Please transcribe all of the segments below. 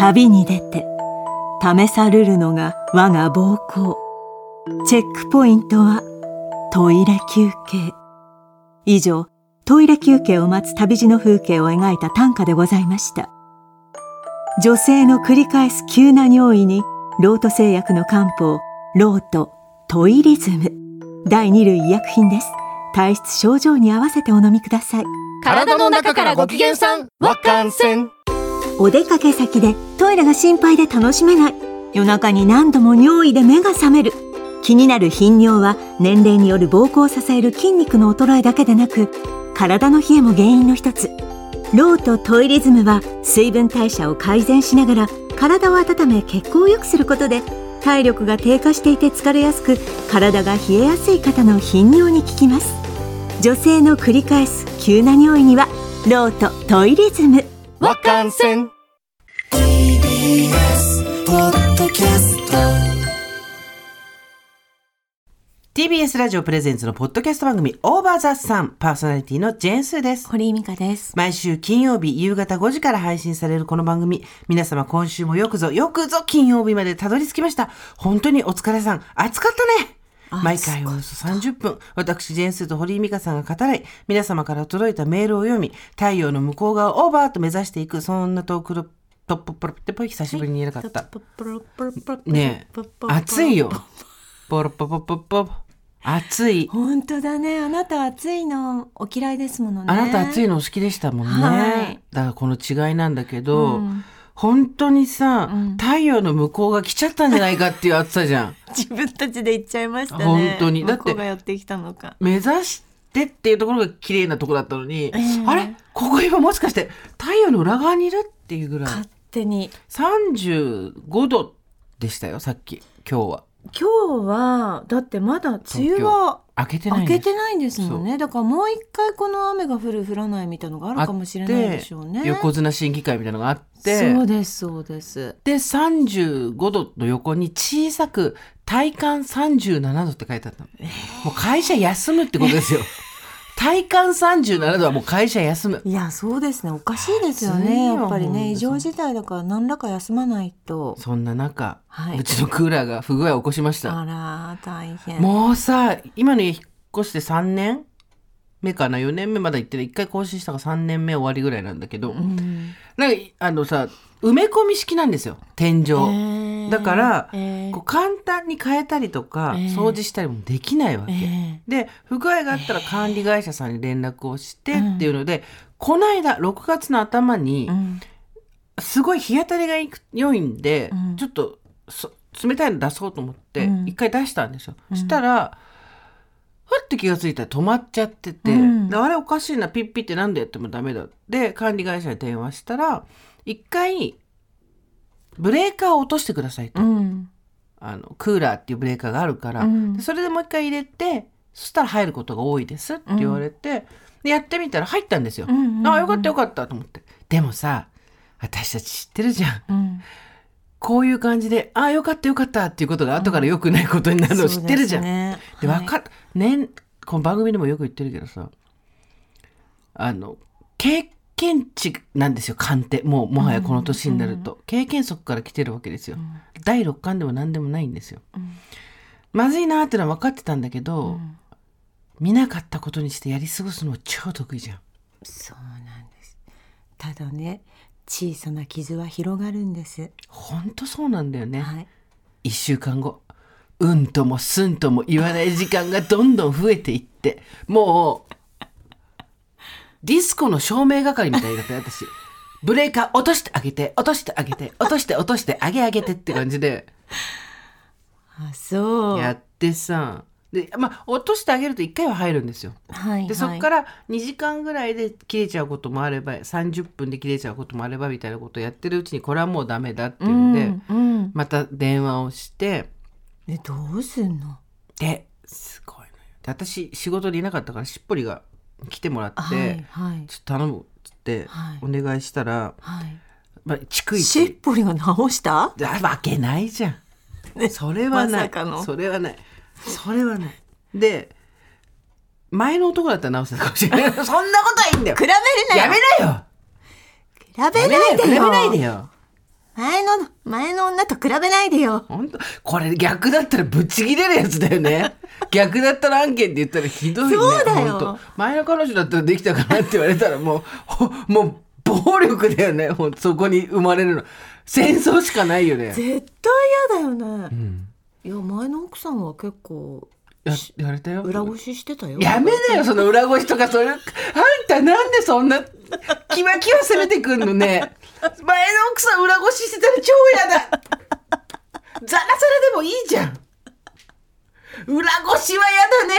旅に出て試されるのが我が膀胱チェックポイントはトイレ休憩。以上トイレ休憩を待つ旅路の風景を描いた短歌でございました。女性の繰り返す急な尿意にロート製薬の漢方ロートトイリズム。第2類医薬品です。体質症状に合わせてお飲みください。体の中からご機嫌さんわかんせん。お出かけ先でトイレが心配で楽しめない。夜中に何度も尿意で目が覚める。気になる頻尿は年齢による膀胱を支える筋肉の衰えだけでなく体の冷えも原因の一つ。ローとトイリズムは水分代謝を改善しながら体を温め血行を良くすることで体力が低下していて疲れやすく体が冷えやすい方の頻尿に効きます。女性の繰り返す急な尿意にはローとトイリズム。わかんせん TBS ポッドキャスト TBS ラジオプレゼンツのポッドキャスト番組オーバーザさんパーソナリティのジェーンスーです。堀井美香です毎週金曜日夕方5時から配信されるこの番組。皆様今週もよくぞ、よくぞ金曜日までたどり着きました。本当にお疲れさん。暑かったね。毎回およそ30分、私、ジェーンスーと堀井美香さんが語らい、皆様から届いたメールを読み、太陽の向こう側をオーバーと目指していく、そんなトークのトッププロってぽい久しぶりに言えなかった。ねえ、暑いよ。ポロポポポポ。暑い。本当だねあなた暑いのお嫌いですものねあなた暑いのお好きでしたもんね。はいだからこの違いなんだけど、うん本当にさ、太陽の向こうが来ちゃったんじゃないかっていう暑さじゃん。自分たちで言っちゃいましたね。本当に。だって向こうがやってきたのか。目指してっていうところが綺麗なところだったのに、えあれ？ここ今もしかして太陽の裏側にいるっていうぐらい。勝手に。35度でしたよ、さっき、今日は。今日はだってまだ梅雨は開けてない開けんです。てないんですもんね。だからもう一回この雨が降る降らないみたいのがあるかもしれないでしょうね。横綱審議会みたいなのがあって、そうですそうです。で、35度の横に小さく体感37度って書いてあったの。もう会社休むってことですよ。体感37度はもう会社休む。いやそうですね。おかしいですよね。やっぱりね異常事態だから何らか休まないと。そんな中、はい。うちのクーラーが不具合を起こしました。あら大変。もうさ、今の家引っ越して3年目かな ?4 年目まだ行ってない。1回更新したから3年目終わりぐらいなんだけど、うんなんか、あのさ、埋め込み式なんですよ。天井。えーだから、えーこう簡単に変えたりとか、ええ掃除したりもできないわけ。えで不具合があったら管理会社さんに連絡をしてっていうので、この間6月の頭にーうんすごい日当たりが良いんで、うんちょっとそ冷たいの出そうと思ってうん一回出したんですよ。したらふって気がついたら止まっちゃってて、うん。であれおかしいなピッピって何でやってもダメだ。で管理会社に電話したら一回ブレーカーを落としてくださいと。うん。あのクーラーっていうブレーカーがあるから、うん。でそれでもう一回入れてそしたら入ることが多いですって言われて、でやってみたら入ったんですよ。うんうんうんあよかったよかったと思って。でもさ私たち知ってるじゃんこういう感じであよかったよかったっていうことが後から良くないことになるのを知ってるじゃん。そうですねではいわかっねこの番組でもよく言ってるけどさあの経験値なんですよ勘って。もうもはやこの年になると、経験則から来てるわけですよ、第六感でも何でもないんですよ、まずいなーってのは分かってたんだけど、見なかったことにしてやり過ごすのは超得意じゃん。そうなんです。ただね小さな傷は広がるんです。ほんとそうなんだよね、はい。一週間後うんともすんとも言わない時間がどんどん増えていってもうディスコの照明係みたいだったよ私。ブレーカー落としてあげて落としてあげて落として落としてあげあげてって感じで。あそう。やってさでまあ落としてあげると1回は入るんですよ。はいでそこからら2時間ぐらいで切れちゃうこともあれば30分で切れちゃうこともあればみたいなことをやってるうちにこれはもうダメだっていうんで、うんうん、また電話をしてえどうすんの？ですごいのよ。で私仕事でいなかったからしっぽりが来てもらって、はいはい。ちょっと頼むっつってはい。お願いしたら、はい。まあ、逐しっ一ぽりが直した？あわけないじゃん、それはない、まそれはないそれはないで前の男だったら直せたかもしれない そんなことはいいんだよ比べるなよやめなよ比べないでよやめないでよ前の、前の女と比べないでよ。本当これ逆だったらぶち切れるやつだよね。逆だったら案件って言ったらひどいね。そうだよ前の彼女だったらできたかなって言われたらもう、ほもう暴力だよね。そこに生まれるの。戦争しかないよね。絶対嫌だよね。いや、前の奥さんは結構、や言われたよ。裏ごししてたよ。やめなよ、その裏ごしとか、そういう。あんたなんでそんな、キワキワ攻めてくんのね。前の奥さん裏ごししてたら超嫌だ。ザラザラでもいいじゃん。裏ごしは嫌だね。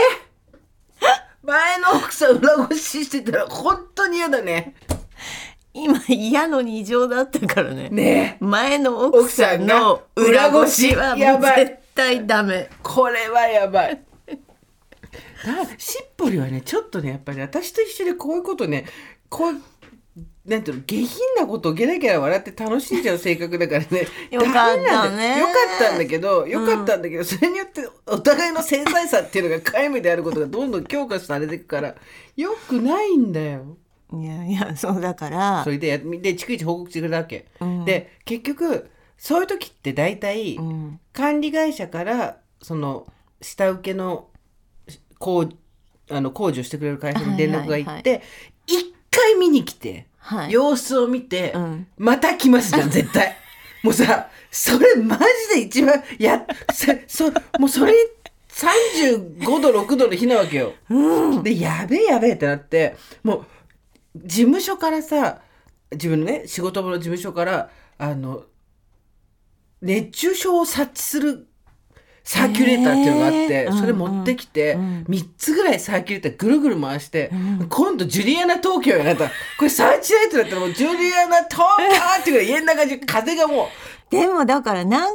前の奥さん裏ごししてたら本当に嫌だね。今嫌の二乗だったからね。ねえ。前の奥さんの裏ごしはもうやばい絶対ダメ。これはやばい。だしっぽりはねちょっとねやっぱり私と一緒でこういうことねこうなんていうの下品なことをゲラゲラ笑って楽しんじゃう性格だからね よかったねよよかったんだけどよかったんだけど、それによってお互いの繊細さっていうのが皆無であることがどんどん強化されていくからよくないんだよ。いやいや、そうだからそ。れでやで逐一報告してくれたわけ。うんで結局そういう時って大体、うん。管理会社からその下請けの工あの工事をしてくれる会社に連絡が行はいって一、回見に来て、はい。様子を見て、うん。また来ますじゃん絶対。もうさそれマジで一番やさそもうそれ35度6度の日なわけよ。でやべえやべえってなってもう事務所からさ自分のね仕事場の事務所からあの熱中症を察知するサーキュレーターっていうのがあって、へー。それ持ってきて、うん3つぐらいサーキュレーターぐるぐる回して、今度ジュリアナ東京やなった。らこれサーチライトだったらもうジュリアナ東京っていうぐらい家の中中風がもうでもだから何、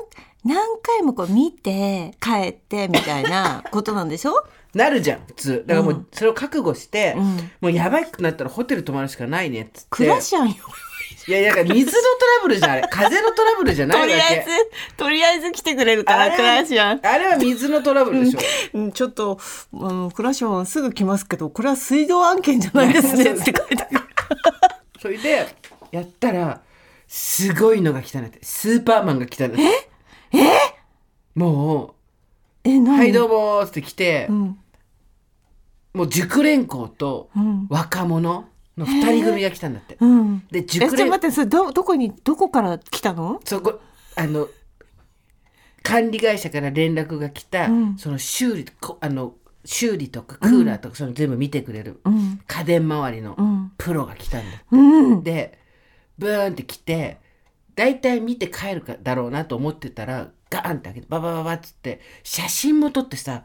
何回もこう見て帰ってみたいな ことなんでしょ？なるじゃん普通。だからもううそれを覚悟して、うん。もうやばくなったらホテル泊まるしかないねっつって。クラシャンよ。いやいや水のトラブルじゃんあれ。風のトラブルじゃないとりあえず、とりあえず来てくれるから、クラシャン。あれは水のトラブルでしょ、うん。ちょっと、あの、クラシャンすぐ来ますけど、これは水道案件じゃないですねって書いてある。それでやったらすごいのが来たんだって。スーパーマンが来たんだって。え？もえ、う「何？はいどうも」って来て、うん。もう熟練校とうん。若者の二人組が来たんだって、うん。でえ、ちょ熟練っと待って、それ、ど、どこに、どこから来たの？そこあの管理会社から連絡が来た、うんその修理こあの修理とかクーラーとか、その全部見てくれる、うん。家電周りのうん。プロが来たんだ、うん。でブーンって来て大体見て帰るかだろうなと思ってたらガーンって開けてババババッつって写真も撮ってさ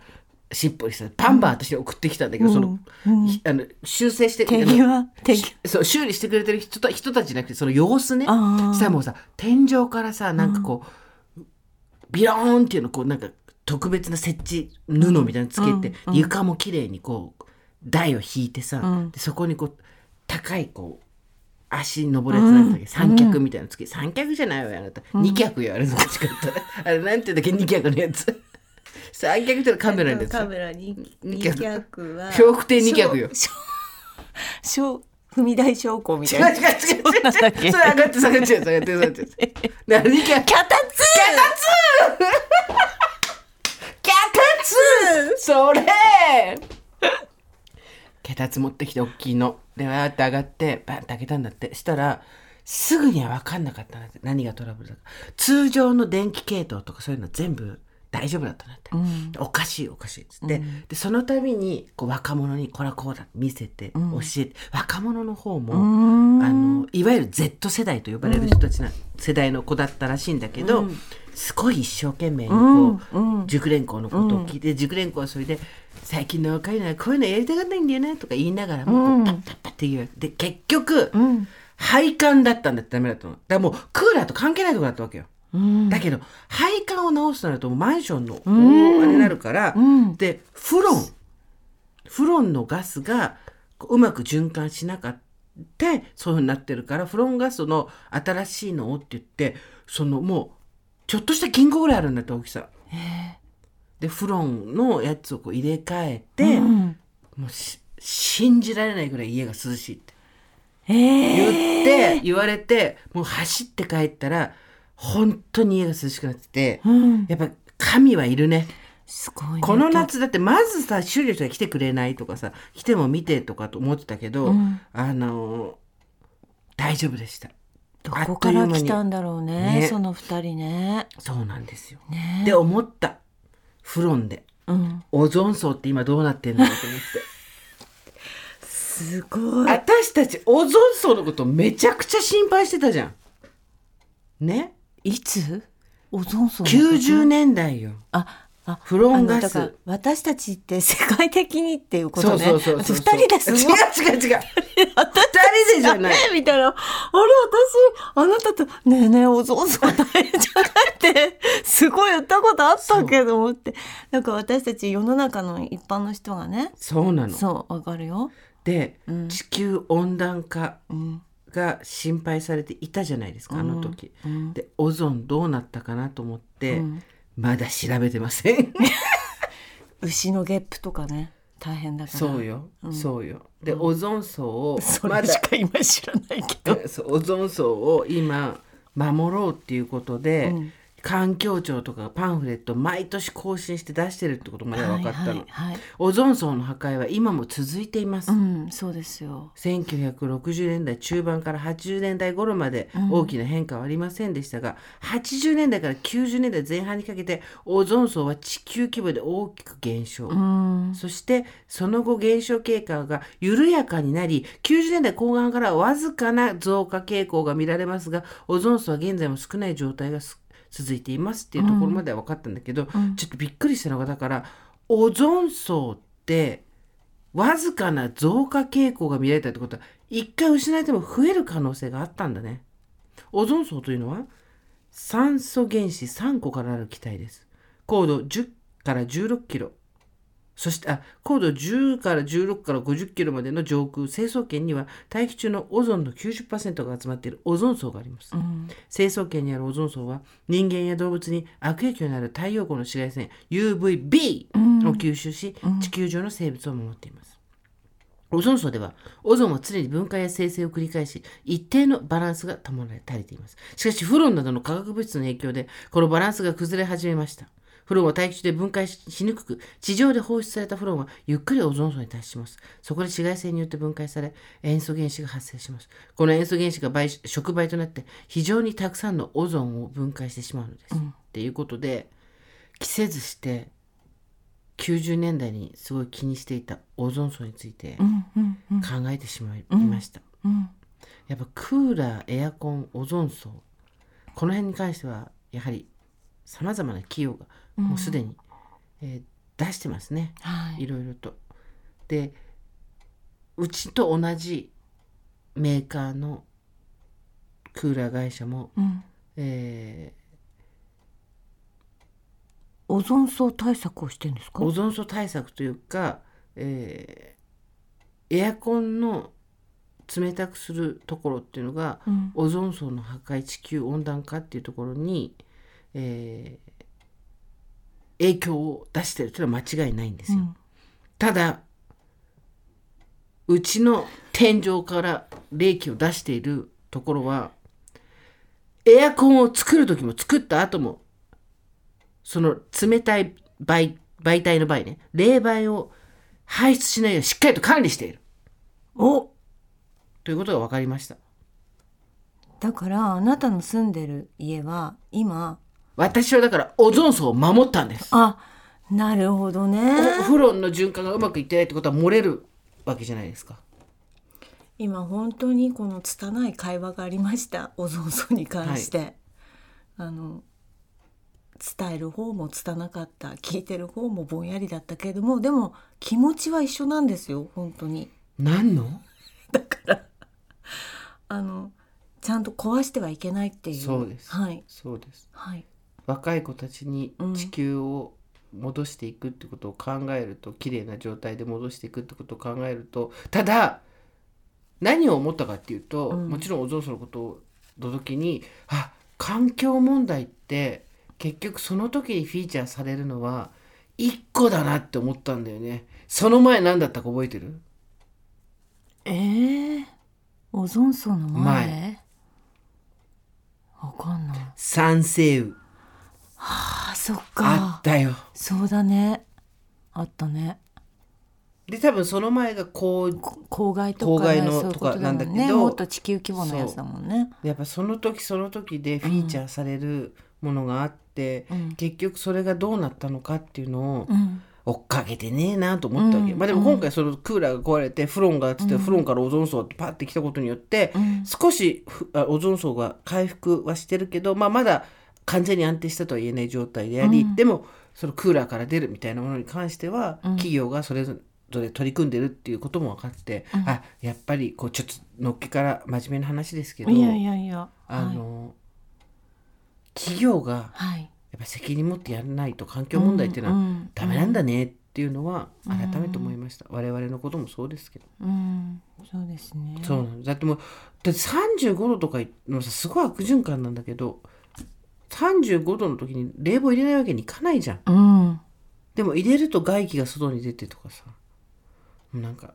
しっぽりさバンバン私に送ってきたんだけど、うん。その,、うん。ひあの修正して手際、手際。そう修理してくれてる人た人たちじゃなくてその様子ね。したらもうさ天井からさなんかこう、ビローンっていうのこうなんか特別な設置布みたいなのつけて、うん。うん。床も綺麗にこう台を引いてさ、うん。でそこにこう高いこう足登るやつなんだっけ、三脚みたいなのつけ三脚じゃないわよあなた、二脚よあれどっちかったら。あれなんて言うんだっけ？二脚のやつ三脚ってカメラのやつ？カメラに。二二脚脚は笑福亭二脚よ。しょしょ踏み台昇降みた違いうな。違う違う違う。そうそれ上がって下がっちゃう下がって下がっちゃう何脚？脚立！脚立！それ！脚立持ってきて大きいの。でわーって上がってバンって開けたんだって。したらすぐには分かんなかったんだって。何がトラブルだか。通常の電気系統とかそういうの全部大丈夫だったんだって、おかしいおかしいっつって、でその度にこう若者にこれはこうだ見せて教えて、若者の方も、あのいわゆる Z 世代と呼ばれる人たちな、世代の子だったらしいんだけど、すごい一生懸命にこう、熟練校のことを聞いて、熟練校はそれで「最近の若いのはこういうのやりたがらないんだよね」とか言いながらもパッパッパッって言う。で結局、配管だったんだってダメだったのだからもうクーラーと関係ないとこだったわけよ。だけど配管を直すとなるとマンションの大あれになるから、でフロン。フロンのガスがこううまく循環しなかったそういうふうになってるからフロンガスの新しいのをって言ってそのもうちょっとした金庫ぐらいあるんだって大きさ。でフロンのやつをこう入れ替えて、もうし信じられないぐらい家が涼しいってええ。言って、言われてもう走って帰ったら本当に家が涼しくなってて、うん。やっぱ神はいるね。すごいね。この夏だってまずさ修理の人が来てくれないとかさ来ても見てとかと思ってたけど、うんあの大丈夫でしたどこから来たんだろうね。ねその二人ね。そうなんですよ、ね。で思ったフロンでうん。オゾン層って今どうなってんだろうと思ってすごい。私たちオゾン層のことめちゃくちゃ心配してたじゃんねいつ？オゾン層のこと？90年代よあ、あ、フロンガス私たちって世界的にっていうことね。そうそうそうそう二人です違う。違う違う二人でじゃないみたいな。あれ、私、あなたと、ねえねえ、おぞおぞ大変じゃないって、すごい言ったことあったけど思って。なんか私たち世の中の一般の人がね、そうなのそう、わかるよ。で、うん地球温暖化うん。が心配されていたじゃないですかあの時、うん。でオゾンどうなったかなと思って、うん。まだ調べてません。牛のゲップとかね、大変だから。そうよ、うん。そうよ。で、オゾン層をそまだれしか今知らないけど。そうオゾン層を今守ろうっていうことで、うん環境庁とかがパンフレットを毎年更新して出してるってことまで分かったの、はいはい、はい。オゾン層の破壊は今も続いています、うん、そうですよ。1960年代中盤から80年代頃までうん大きな変化はありませんでしたが、80年代から90年代前半にかけてオゾン層は地球規模で大きく減少、うん。そしてその後減少経過が緩やかになり90年代後半からわずかな増加傾向が見られますがオゾン層は現在も少ない状態がす続いていますっていうところまでは分かったんだけど、うんちょっとびっくりしたのがだからオゾン層ってわずかな増加傾向が見られたってことは一回失えても増える可能性があったんだね。オゾン層というのは酸素原子3個からある気体です。高度10から16キロ。そしてあ高度10から16から50キロまでの上空成層圏には大気中のオゾンの90%が集まっているオゾン層があります。うん。成層圏にあるオゾン層は人間や動物に悪影響になる太陽光の紫外線 UVB うんを吸収し、地球上の生物を守っています。オゾン層ではオゾンは常に分解や生成を繰り返し一定のバランスが保たれていますしかしフロンなどの化学物質の影響でこのバランスが崩れ始めましたフロンは大気中で分解ししにくく地上で放出されたフロンはゆっくりオゾン層に達しますそこで紫外線によって分解され塩素原子が発生しますこの塩素原子が倍触媒となって非常にたくさんのオゾンを分解してしまうのです、っていうことで着せずして90年代にすごい気にしていたオゾン層についてうん。うん。うん。考えてしまいました、うん。やっぱクーラーエアコンオゾン層この辺に関してはやはりさまざまな企業がもうすでに、えー出してますねはいい。ろいろと。でうちと同じメーカーのクーラー会社も、うん。えオゾン層対策をしてるんですか？ーオゾン層対策というか、えーエアコンの冷たくするところっていうのが、うん。オゾン層の破壊地球温暖化っていうところに、えー影響を出してるというのは間違いないんですよ。うん。ただうちの天井から冷気を出しているところはエアコンを作る時も作った後もその冷たい媒媒体の場合ね冷媒を排出しないようにしっかりと管理している。お。ということが分かりました。だからあなたの住んでる家は今私はだからオゾン層を守ったんです。あなるほどね。おフロンの循環がうまくいってないってことは漏れるわけじゃないですか。今本当にこの拙い会話がありました。オゾン層に関して、あの伝える方も拙かった。聞いてる方もぼんやりだったけれどもでも気持ちは一緒なんですよ本当に。何の？あのちゃんと壊してはいけないっていう。そうです。はい。そうです。はい若い子たちにうん地球を戻していくってことを考えると、綺麗な状態で戻していくってことを考えるとただ何を思ったかっていうと、うん。もちろんオゾン層のことの時にあ環境問題って結局その時にフィーチャーされるのは一個だなって思ったんだよね。その前何だったか覚えてる？えー、オゾン層の前？前。わかんない。酸性雨あそっあかったよ。そうだね。あったね。で多分その前がこう公害とか、ね、公害のととかなんだけどねもっと地球規模のやつだもんね。やっぱその時その時でフィーチャーされるものがあって、うん。結局それがどうなったのかっていうのをうん。追っかけてねえなと思ったわけ、うん。まあでも今回そのクーラーが壊れてフロンがつって、フロンからオゾン層ってパッて来たことによって、うん。少しオゾン層が回復はしてるけど、まあ、まだ完全に安定したとは言えない状態であり、うん。でもそのクーラーから出るみたいなものに関しては、うん。企業がそれぞれ取り組んでるっていうことも分かって、うん。あやっぱりこうちょっとのっけから真面目な話ですけどいやいやいやあの、企業がはい。やっぱ責任持ってやらないと環境問題っていうのはんダメなんだねっていうのはうん。改めて思いました、我々のこともそうですけど、うん。そうですね。そうだってもうだって35度とかのさすごい悪循環なんだけど35度の時に冷房入れないわけにいかないじゃん。うん。でも入れると外気が外に出てとかさ。なんか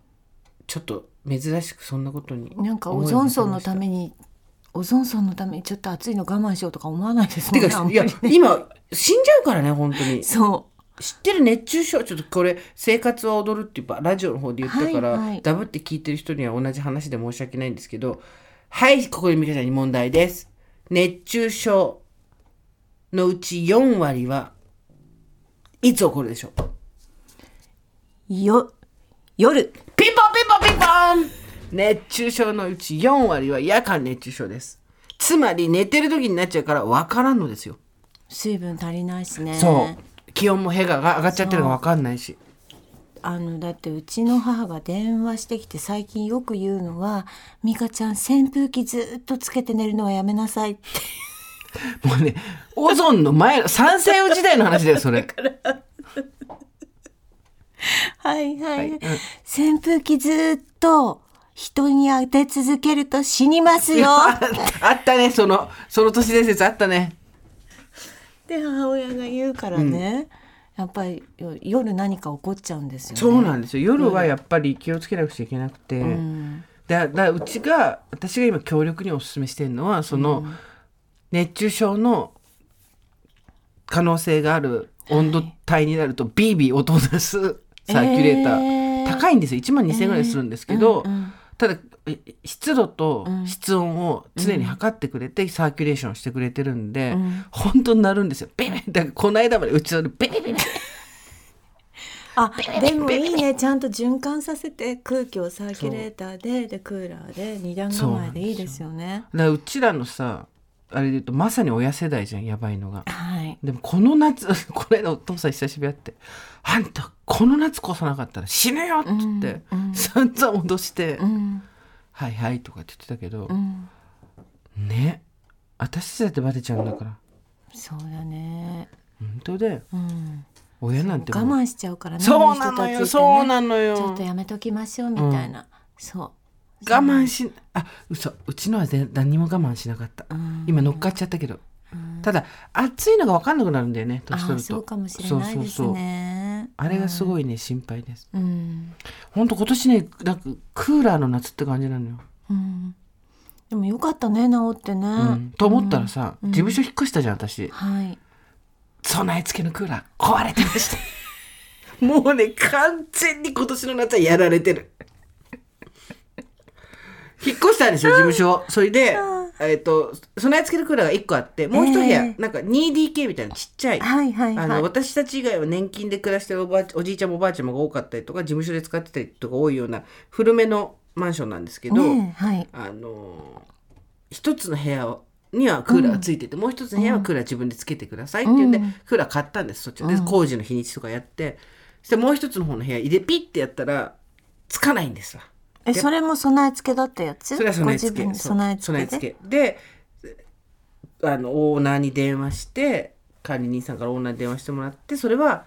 ちょっと珍しくそんなことになんかオゾン層のためにオゾン層のためにちょっと暑いの我慢しようとか思わないですもんねてかいや今死んじゃうからね本当に。そ知ってる熱中症？ちょっとこれ「生活は踊る」っていうラジオの方で言ったから、はいはい。ダブって聞いてる人には同じ話で申し訳ないんですけどはいここで美香ちゃんに問題です。熱中症のうち4割はいつ起こるでしょう？うよ夜。ピンポンピンポンピンポン！熱中症のうち4割は夜間熱中症です。つまり寝てる時になっちゃうから分からんのですよ。水分足りないしね。そう。気温もへが上がっちゃってるのが分かんないし。あのだってうちの母が電話してきて最近よく言うのは「美香ちゃん扇風機ずっとつけて寝るのはやめなさい」ってもうね、オゾンの前の三世時代の話だよ、それ。はいはい、はいうん扇風機ずっと人に当て続けると死にますよああったね、その、その都市伝説あったね。って母親が言うからね、やっぱりよ夜何か起こっちゃうんですよね。そうなんですよ。夜はやっぱり気をつけなくちゃいけなくて。うんだだうちが、私が今強力にお勧めしてるのは、その、熱中症の可能性がある温度帯になると、ビービー音を出すサーキュレーター。えー。高いんですよ。1万2000円ぐらいするんですけど、うんうんただえ湿度とうん。室温を常に測ってくれて、サーキュレーションしてくれてるんで、うん。本当になるんですよ。ビビだからこの間までうちのでビビビビあでもいいね。ちゃんと循環させて空気をサーキュレーターででクーラーで二段構えでいいですよね。うちらのさあれで言うとまさに親世代じゃんやばいのが。はい。でもこの夏 この間お父さん久しぶり会って「あんたこの夏越さなかったら死ぬよ」っつって、うんうん散々脅して「うんはいはい」とかって言ってたけどう、んね私だってバレちゃうんだからそうだね。本当だようん。親なんて我慢しちゃうからね。そうなのよ、そうなのよちょっとやめときましょうみたいな。そう。我慢しあ嘘。うちのは全何にも我慢しなかった、うん。今乗っかっちゃったけど、うん。ただ暑いのが分かんなくなるんだよね年取ると。そうかもしれないね。あれがすい。ごいね、心配です。うん。本当今年ねなんかクーラーの夏って感じなのよ、うん。でもよかったね治ってね。うん。と思ったらさ、うん。事務所引っ越したじゃん私。はい。備え付けのクーラー壊れてました。もうね完全に今年の夏はやられてる引っ越したんですよ事務所。をそれでえっ、と備え付けのクーラーが1個あってもう一部屋、えーなんか 2DK みたいなちっちゃいはいはいあのはい。私たち以外は年金で暮らしてるおばあおじいちゃんもおばあちゃんもが多かったりとか事務所で使ってたりとか多いような古めのマンションなんですけど、はい。あの一つの部屋にはクーラーがついてて、もう一つの部屋はクーラー自分でつけてくださいっていうんで、うん。クーラー買ったんですそっち。でうん。工事の日にちとかやってそしてもう一つの方の部屋入れピッてやったらつかないんですわ。えそれも備え付けだったやつ？それは備え付け。備え付け備え付け。であのオーナーに電話して管理人さんからオーナーに電話してもらってそれは、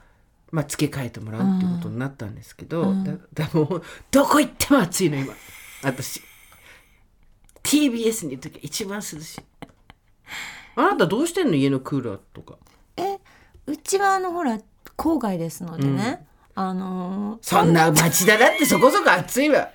まあ、付け替えてもらうっていうことになったんですけど、うんだだもうどこ行っても暑いの今。私 TBS にいる時一番涼しい。あなたどうしてんの家のクーラーとか？えうちはあのほら郊外ですのでね。あのーそんな町田だってそこそこ暑いわ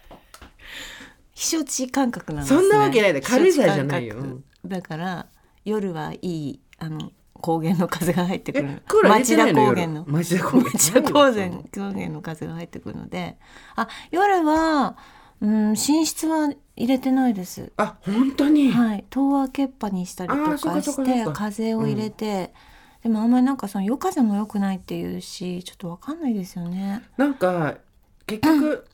避暑地感覚なんですね。そんなわけないで軽井沢じゃないよ。だから夜はいいあの高原の風が入ってくる。町田高原の。町田高原？町田高原高原の風が入ってくるので。あ夜は、うん、寝室は入れてないです。あ本当に、はい、戸を開けっぱにしたりとかして風を入れて、でもあんまりなんかその夜風も良くないっていうしちょっとわかんないですよね。なんか結局、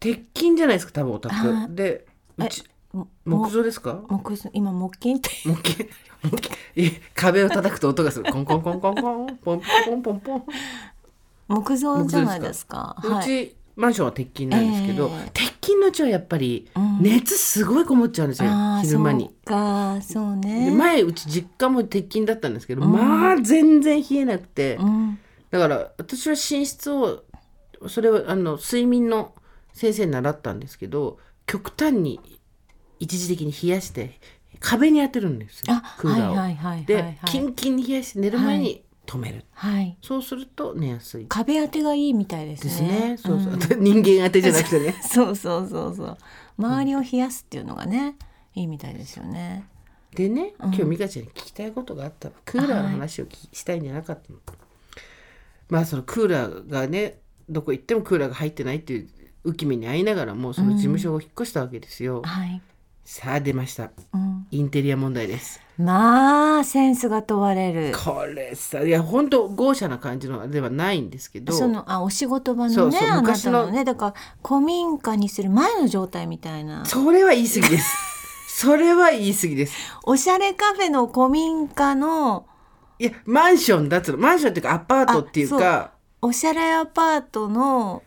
鉄筋じゃないですか多分おあ宅でうちも木造ですか？木造今木金って。木金木金いえ壁を叩くと音がする。コンコンコンコンコンポンポンポンポン。木造じゃないですか？うちマンションは鉄筋なんですけど、ええ。鉄筋のうちはやっぱりうん。熱すごいこもっちゃうんですよ、昼間に。そうかそうでね。前うち実家も鉄筋だったんですけど、うん。まあ全然冷えなくて、うん。だから私は寝室をそれはあの睡眠の先生に習ったんですけど極端に一時的に冷やして壁に当てるんですよ。あクーラーを。はいはいはいはいで、はい。キンキンに冷やして寝る前に止める、はい。そうすると寝やすい。壁当てがいいみたいですね。ですね。そうそう、ん。人間当てじゃなくてね。そうそうそうそう。周りを冷やすっていうのがね、いいみたいですよね。でねうん。今日美香ちゃんに聞きたいことがあったの。クーラーの話を聞きしたいんじゃなかったの、まあそのクーラーがねどこ行ってもクーラーが入ってないっていう浮き目に遭いながらもその事務所を引っ越したわけですよ、はい。さあ出ました。うん。インテリア問題です。まあセンスが問われる。これさいや本当豪奢な感じのではないんですけど。そのあお仕事場のねあなたのねだから古民家にする前の状態みたいな。それは言い過ぎです。それは言い過ぎです。おしゃれカフェの古民家のいやマンションだっつうのマンションっていうかアパートっていうあかおしゃれアパートの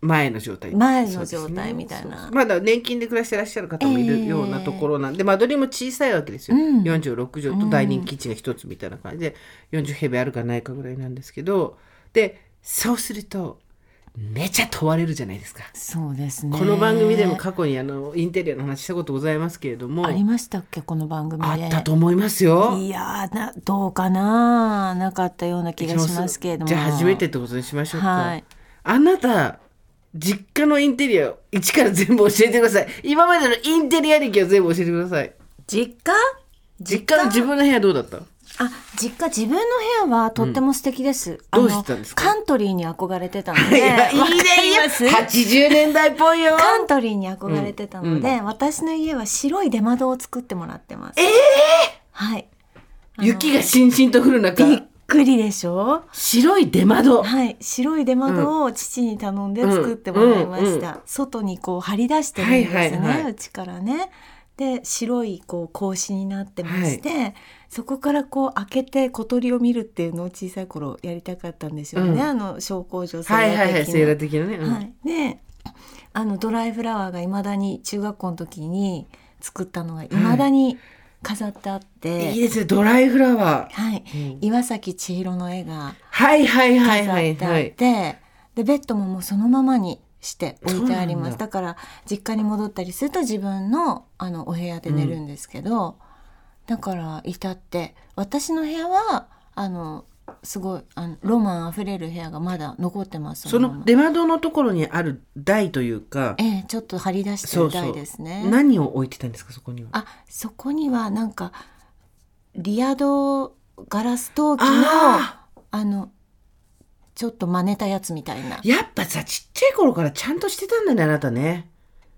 前の状態。前の状態みたいな。ねまだ年金で暮らしてらっしゃる方もいるようなところなんで、間取りも小さいわけですよ、うん。46畳とダイニングキッチンが一つみたいな感じで40平米あるかないかぐらいなんですけどでそうするとめちゃ問われるじゃないですか。そうですね。この番組でも過去にあのインテリアの話したことございますけれどもありましたっけ？この番組で。あったと思いますよ。いやーなどうかな？なかったような気がしますけれども。じゃあ初めてってことにしましょうか。はい。あなた実家のインテリアを一から全部教えてください。今までのインテリア歴を全部教えてください。実家？実家の自分の部屋どうだった？あ実家自分の部屋はとっても素敵です、あどのうしてたんですか？カントリーに憧れてたの いでや、いいねわかります？いいよ !80 年代っぽいよ。カントリーに憧れてたので、うん。私の家は白い出窓を作ってもらってます。ええはい。雪がしんしんと降る中。びっくりでしょ？白い出窓。はい、白い出窓を父に頼んで作ってもらいました。うんう外にこう張り出してるんですね、はいはいはい。うちからね。で白いこう格子になってまして、そこからこう開けて小鳥を見るっていうのを小さい頃やりたかったんですよね、うん。あの小工場セーはいはいはい、ラー的なね。うん。はい、であのドライフラワーがいまだに中学校の時に作ったのがいまだに飾ってあって、いいですね、ドライフラワー。はい。うん。岩崎千尋の絵がはいはいはい飾はい。ってあって、はい。でベッドももうそのままにして置いてあります。だ。だから実家に戻ったりすると自分のあのお部屋で寝るんですけど、だから至って私の部屋はあのすごいあのロマンあふれる部屋がまだ残ってますその出窓のところにある台というか、ええちょっと張り出してる台ですね。何を置いてたんですか、そこには。あそこにはなんかリアドガラス陶器のああのちょっと真似たやつみたいなやっぱさ、ちっちゃい頃からちゃんとしてたんだね、あなたね。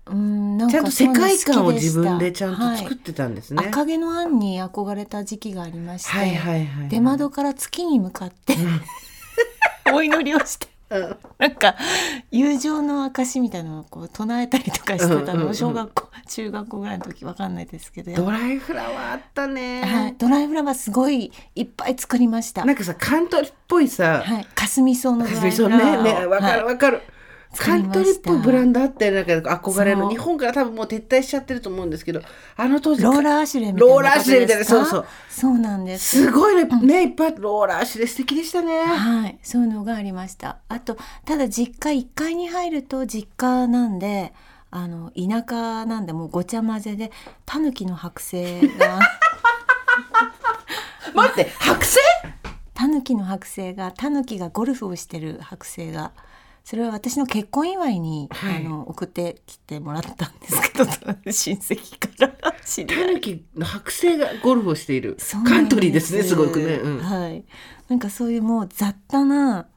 うんなんちゃんと世界観を自分でちゃんと作っはいてたんですね。赤毛のアンに憧れた時期がありまして、はいはいはい。出窓から月に向かって お祈りをしてうんなんか友情の証みたいなのをこう唱えたりとかしてたのを小学校中学校ぐらいの時わかんないですけどドライフラワーあったね。はい、ドライフラワーすごいいっぱい作りました。なんかさ、カントリーっぽいさ、はい、かすみ草のドライフラワーをね、ね、わかるはいわかる。カントリーっぽいブランドあって、なんか憧れの、日本から多分もう撤退しちゃってると思うんですけど、あの当時、ローラーアシュレみたいな。ローラーアシュレみたいな。そうそうそう。なんです。すごいね、ね、いっぱいローラーシュレ素敵でしたね。はい、そういうのがありました。あと、ただ実家1階に入ると実家なんで、あの田舎なんでもうごちゃ混ぜでタヌキの剥製が。待って、剥製？タヌキの剥製がタヌキがゴルフをしてる剥製がそれは私の結婚祝いに、はい。あの送ってきてもらったんですけど 親戚から。知り合い。タヌキの剥製がゴルフをしている。カントリーですねすごくね、うん。はい。なんかそういうもう雑多な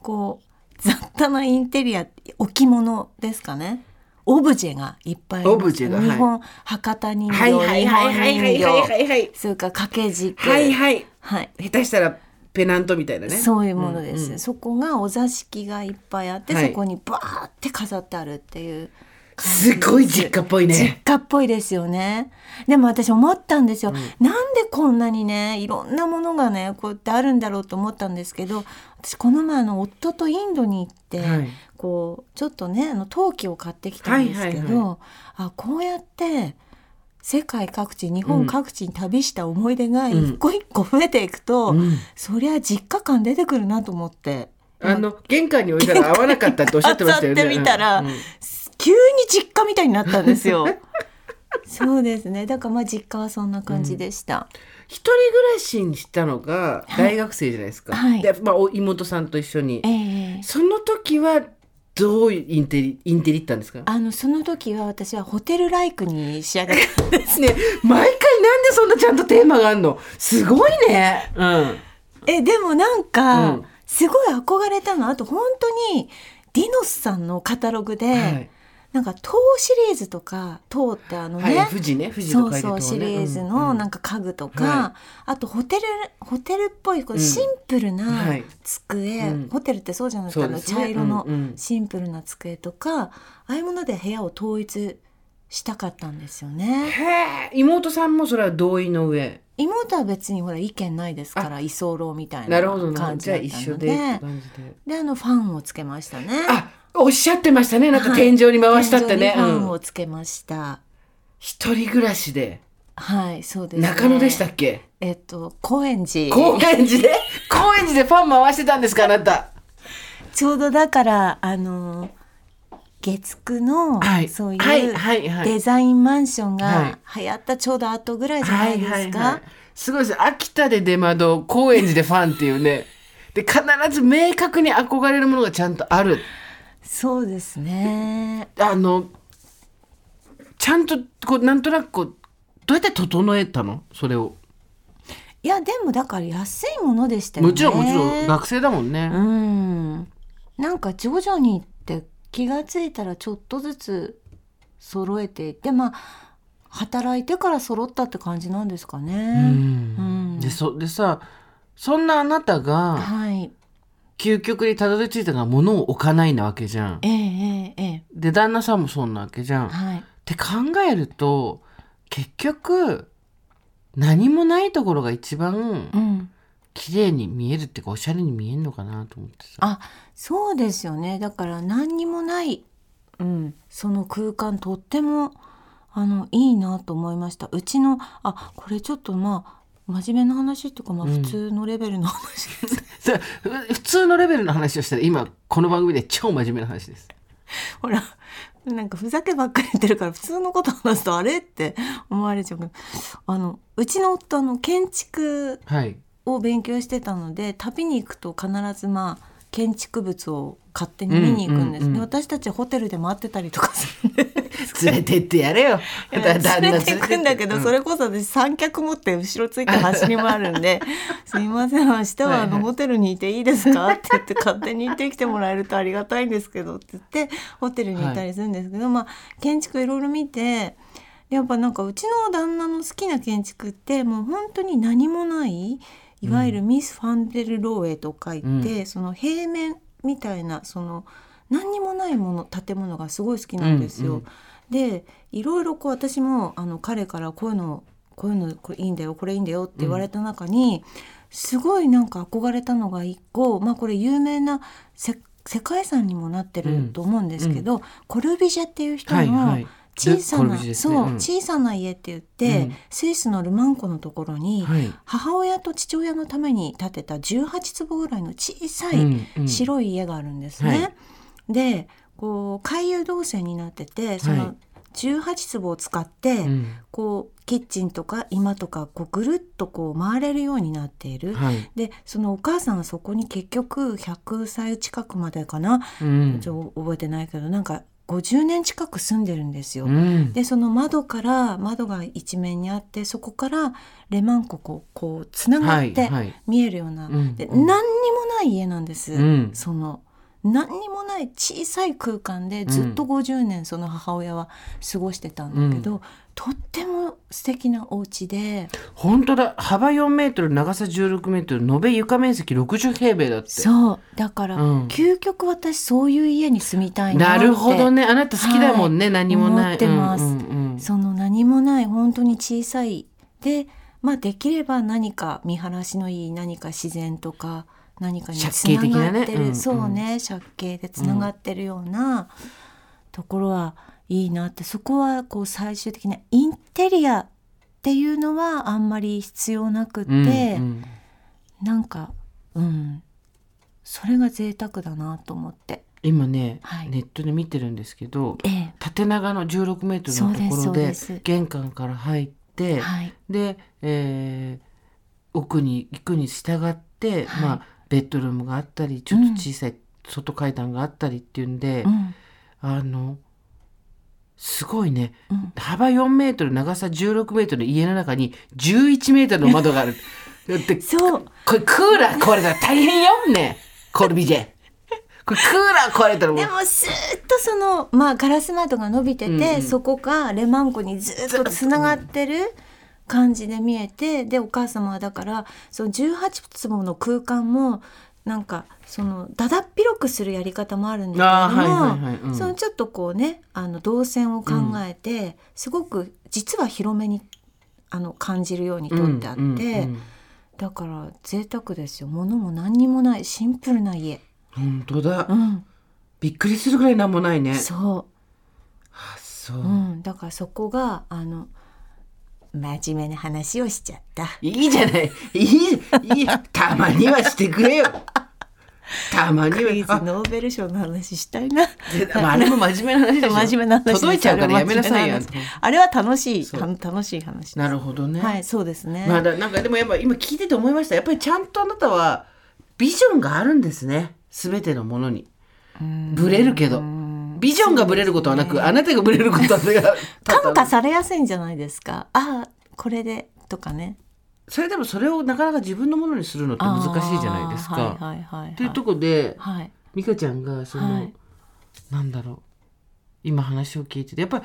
こう雑多なインテリア置物ですかね。オブジェがいっぱいオブジェがはい。日本博多人形、はいはいはいはいはいはい日はい。本人形はいそれから掛け軸。はいはい。はい。下手したらペナントみたいなね。そういうものです、うんうん。そこがお座敷がいっぱいあって、はい。そこにバーって飾ってあるっていうす。ごい実家っぽい実ね家っぽいですよね。でも私思ったんですよ、なんでこんなにねいろんなものがねこうやってあるんだろうと思ったんですけど私この前あの夫とインドに行って、はい。こうちょっとねあの陶器を買ってきたんですけど、はいはい。あこうやって世界各地日本各地に旅した思い出が一個一個増えていくと、うんそりゃ実家感出てくるなと思って。あの玄関に置いたら合わなかったっておっしゃってましたよね。飾ってみたらうんうん急に実家みたいになったんですよ。そうですね。だからまあ実家はそんな感じでした。一人暮らしにしたのが大学生じゃないですか。はいで、まあ、お妹さんと一緒に。ええその時はどうインテリインテリったんですか？あのその時は私はホテルライクに仕上がったんです。ね、毎回なんでそんなちゃんとテーマがあるの？すごいね。うん。えでもなんか、うんすごい憧れたのあと本当にディノスさんのカタログで、はい。なんか塔シリーズとか塔ってあのね、はい、富士ね、富士とそう書いてそうシリーズのなんか家具とか、はあとホテルホテルっぽいこううん。シンプルなはい。机、うん。ホテルってそうじゃないですか、茶色のうんうん。シンプルな机とか、ああいうもので部屋を統一したかったんですよね。へえ、妹さんもそれは同意の上。妹は別にほら意見ないですから居候みたいな。感じだったので。であのファンをつけましたね。あ、おっしゃってましたね。なんか天井に回したってね。天井にファンうんをつけました。一人暮らしで。はいそうです、ね。中野でしたっけ？えっと高円寺。高円寺で？高円寺でファン回してたんですかあなた。ちょうどだからあの月9の、はいそういはいうはいはいデザインマンションがは流行ったちょうど後ぐらいじゃないですか？すごいです。秋田で出窓、高円寺でファンっていうね。で、必ず明確に憧れるものがちゃんとある。そうですね。あの、ちゃんと、こう、なんとなくこう、どうやって整えたの？それを。いやでもだから安いものでしたよね。もちろんもちろん学生だもんね。うん。なんか徐々にって気がついたらちょっとずつ揃えていってまあ働いてから揃ったって感じなんですかね。うんでそでさそんなあなたがはい。究極にたどり着いたのが物を置かないなわけじゃん。ええええええで旦那さんもそんなわけじゃん。っはい。て考えると結局何もないところが一番うん。綺麗に見えるっていうかおしゃれに見えるのかなと思ってさ。あそうですよねだから何にもない、うん、その空間とってもあのいいなと思いましたうちのあこれちょっとまあ真面目な話っていうかまあ普通のレベルの話です、普通のレベルの話をしたら今この番組で超真面目な話です。ほらなんかふざけばっかり言ってるから普通のこと話すとあれって思われちゃうけどあのうちの夫あの建築はい。を勉強してたので旅に行くと必ずまあ建築物を勝手に見に行くんです、うんうんうんで私たちホテルで待ってたりとかするんで連れてってやれよ。連れて行くんだけど、うん。それこそ私三脚持って後ろついて走り回るんで「すいません明日はあはいはい。のホテルにいていいですか?」って言って勝手に行ってきてもらえるとありがたいんですけどって言ってホテルに行ったりするんですけど、まあ建築いろいろ見てやっぱなんかうちの旦那の好きな建築ってもう本当に何もないいわゆるミス・ファンデル・ローエと書いて、その平面みたいなその何にもないもの建物がすごい好きなんですよ。うんうんでいろいろこう私もあの彼からこういうのこういうのこれいいんだよこれいいんだよって言われた中に、すごいなんか憧れたのが一個まあこれ有名なせ世界遺産にもなってると思うんですけど、コルビジェっていう人の小さな、でコルビジェですそう、ねうん。小さな家って言って、うん。スイスのルマン湖のところに、はい。母親と父親のために建てた18坪ぐらいの小さうんいうん。白い家があるんですね。はい。でこう回遊動線になっててそはい。の18坪を使って、うん。こうキッチンとか居間とかこうぐるっとこう回れるようになっている。はい。でそのお母さんはそこに結局100歳近くまでかな、うん。ちょ覚えてないけどなんか50年近く住んでるんですよ。うん。でその窓から窓が一面にあってそこからレマン湖こうこうつながってはいはい。見えるような、うんでうん。何にもない家なんです、うん。その何にもない小さい空間でずっと50年その母親は過ごしてたんだけど、とっても素敵なお家で本当だ。幅4メートル、長さ16メートル、延べ床面積60平米だって。そうだから、うん究極私そういう家に住みたいなってなるほどね。あなた好きだもんね。はい何もない。思ってますうんうんうんその何もない本当に小さいでまあできれば何か見晴らしのいい何か自然とか何かにつながってる、うん。うんそうね。借景でつながってるようなところはいいなって。そこはこう最終的なインテリアっていうのはあんまり必要なくって、うんうん。なんかうん。それが贅沢だなと思って。今ね、はい。ネットで見てるんですけど、ええ。縦長の16メートルのところで玄関から入って、はい。で、えー奥に行くに従って、はい。まあベッドルームがあったりちょっと小さい外階段があったりっていうんで、うん。あのすごいね、うん。幅4メートル長さ16メートルの家の中に11メートルの窓がある。だってそう。これクーラー壊れたら大変よねコルビジェ。これクーラー壊れたらもう。でもスーッとその、まあ、ガラス窓が伸びてて、うんうん。そこがレマン湖にずっとつながってる感じで見えてでお母様はだからその18坪の空間もなんかそのだだっ広くするやり方もあるんだけれども、はいはいそのちょっとこうねあの動線を考えて、すごく実は広めにあの感じるようにとってあって、うんうんうん。だから贅沢ですよ。物も何にもないシンプルな家。本当だ、うん、びっくりするぐらいなんもないね。そう。そう、うん、だからそこがあの真面目な話をしちゃった。いいじゃない。いいいいたまにはしてくれよ。たまにクイズはあノーベル賞の話したいな。あ、あれも真面目な話でしょ。真面目な話届いちゃうからやめなさいよあれは楽しい。楽しい話。なるほどね、はい、そうですね。まあだなんかでもやっぱ今聞いてて思いました。やっぱりちゃんとあなたはビジョンがあるんですね。全てのものに。ブレるけどビジョンがブレることはなく、あなたがブレることは 感化されやすいんじゃないですか。ああ、これでとかね。それでもそれをなかなか自分のものにするのって難しいじゃないですか。あーはいはいいうとこで、はい。美香ちゃんがその、はいなんだろう今話を聞いててやっぱり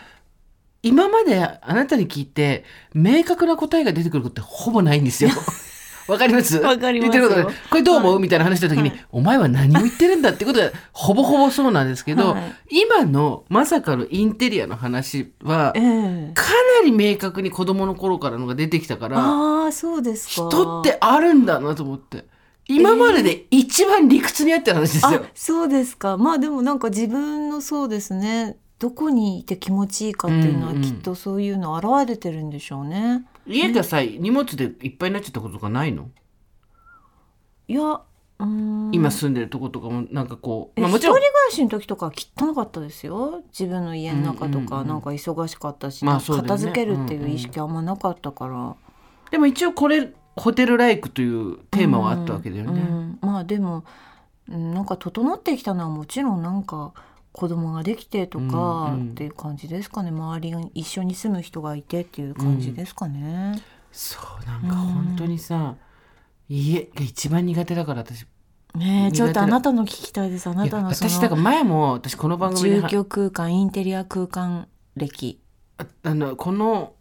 今まであなたに聞いて明確な答えが出てくることってほぼないんですよ。わかります？わかりますよ。言ってることがこれどう思う、みたいな話した時に、はい。お前は何を言ってるんだってことがほぼほぼそうなんですけど、はい。今のまさかのインテリアの話はええ。かなり明確に子供の頃からのが出てきたからああ、そうですか。人ってあるんだなと思って。今までで一番理屈に合ってる話ですよ。あそうですか。まあでもなんか自分のそうですね。どこにいて気持ちいいかっていうのはうんうん。きっとそういうの現れてるんでしょうね。家がさ、荷物でいっぱいになっちゃったこととかないの？いやうーん。今住んでるとことかもなんかこう、えまあ、もちろん。一人暮らしの時とかは汚かったですよ。自分の家の中とかなんか忙しかったし、まあそうだよね。片付けるっていう意識あんまなかったから、でも一応これホテルライクというテーマはあったわけだよね。うんうん。まあでもうんなんか整ってきたのはもちろんなんか子供ができてとかうんうん。っていう感じですかね、周りに一緒に住む人がいてっていう感じですかね。そうなんか本当にさ、家が一番苦手だから私。ねえちょっとあなたの聞きたいです。あないたやのそ私だからの前も私この番組で住居空間インテリア空間歴。ああのこの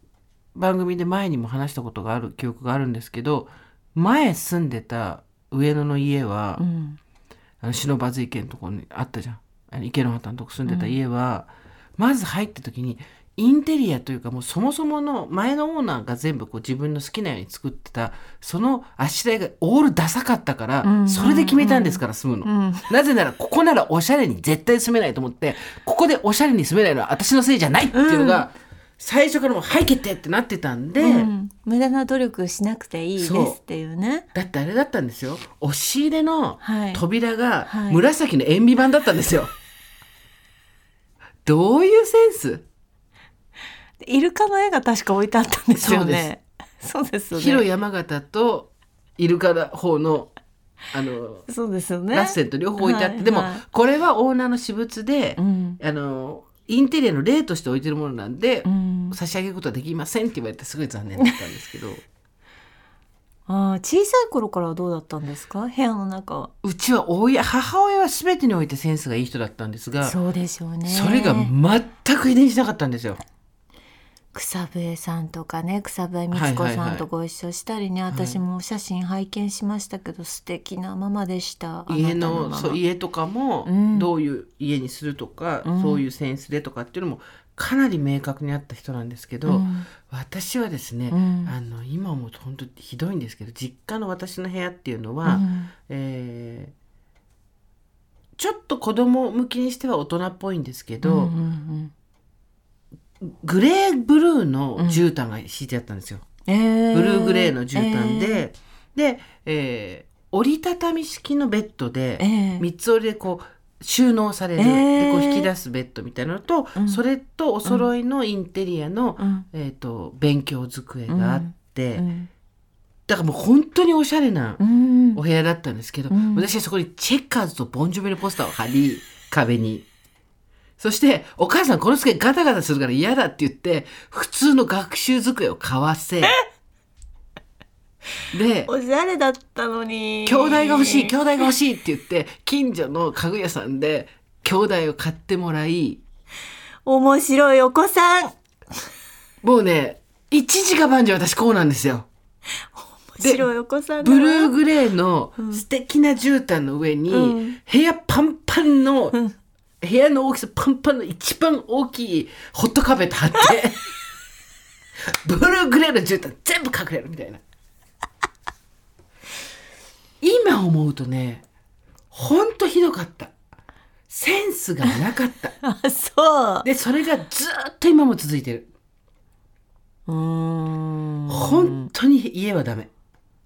番組で前にも話したことがある記憶があるんですけど前住んでた上野の家は、うん。あの篠津池のところにあったじゃんあの池の端のとこ住んでた家は、まず入った時にインテリアというかもうそもそもの前のオーナーが全部こう自分の好きなように作ってたそのあしらいがオールダサかったから、うんそれで決めたんですから住むの、うん。なぜならここならおしゃれに絶対住めないと思ってここでおしゃれに住めないのは私のせいじゃないっていうのが、最初からもう「はい決定!」ってなってたんで、うん。無駄な努力しなくていいですっていうね。だってあれだったんですよ。押し入れのはい。扉がはい。紫の塩ビ板だったんですよ、どういうセンス？イルカの絵が確か置いてあったんですよね。そうですよね。広山形とイルカの方のあのそうですよね。ラッセンと両方置いてあって、はいでもはいこれはオーナーの私物で、うんあのインテリアの例として置いてるものなんで、うん、差し上げることはできませんって言われてすごい残念だったんですけどああ小さい頃からはどうだったんですか？部屋の中は。うちは親母親は全てにおいてセンスがいい人だったんですがそそうでしょうね。れが全く遺伝しなかったんですよ。草笛さんとかね草笛光子さんとご一緒したりね、私もお写真拝見しましたけど素敵なママでした家のそう家とかもうんどういう家にするとか、うんそういうセンスでとかっていうのもかなり明確にあった人なんですけど、うん。私はですね、うん。あの今思うと本当ひどいんですけど実家の私の部屋っていうのは、うん。えーちょっと子供向きにしては大人っぽいんですけど、うんうんグレーブルーの絨毯が敷いてあったんですよ。うん。えー。ブルーグレーの絨毯で、で、えー折りたたみ式のベッドで、えー。三つ折りでこう収納される、えー。でこう引き出すベッドみたいなのと、うん。それとお揃いのインテリアの、うん。えー、と勉強机があって、うん。だからもう本当におしゃれなうん。お部屋だったんですけど、うん。私はそこにチェッカーズとボンジョビのポスターを貼り壁に。そして、お母さんこの机ガタガタするから嫌だって言って、普通の学習机を買わせ、で、おしゃれだったのに。兄弟が欲しい、兄弟が欲しいって言って、近所の家具屋さんで兄弟を買ってもらい、面白いお子さん。もうね、一時が万事私こうなんですよ。面白いお子さんだブルーグレーの素敵な絨毯の上に、うん。部屋パンパンの、ん。部屋の大きさパンパンの一番大きいホットカーペット貼って、ブルーグレーの絨毯全部隠れるみたいな。今思うとね、ほんとひどかった。センスがなかった。あそうで、それがずっと今も続いてる。うーん本当に家はダメ。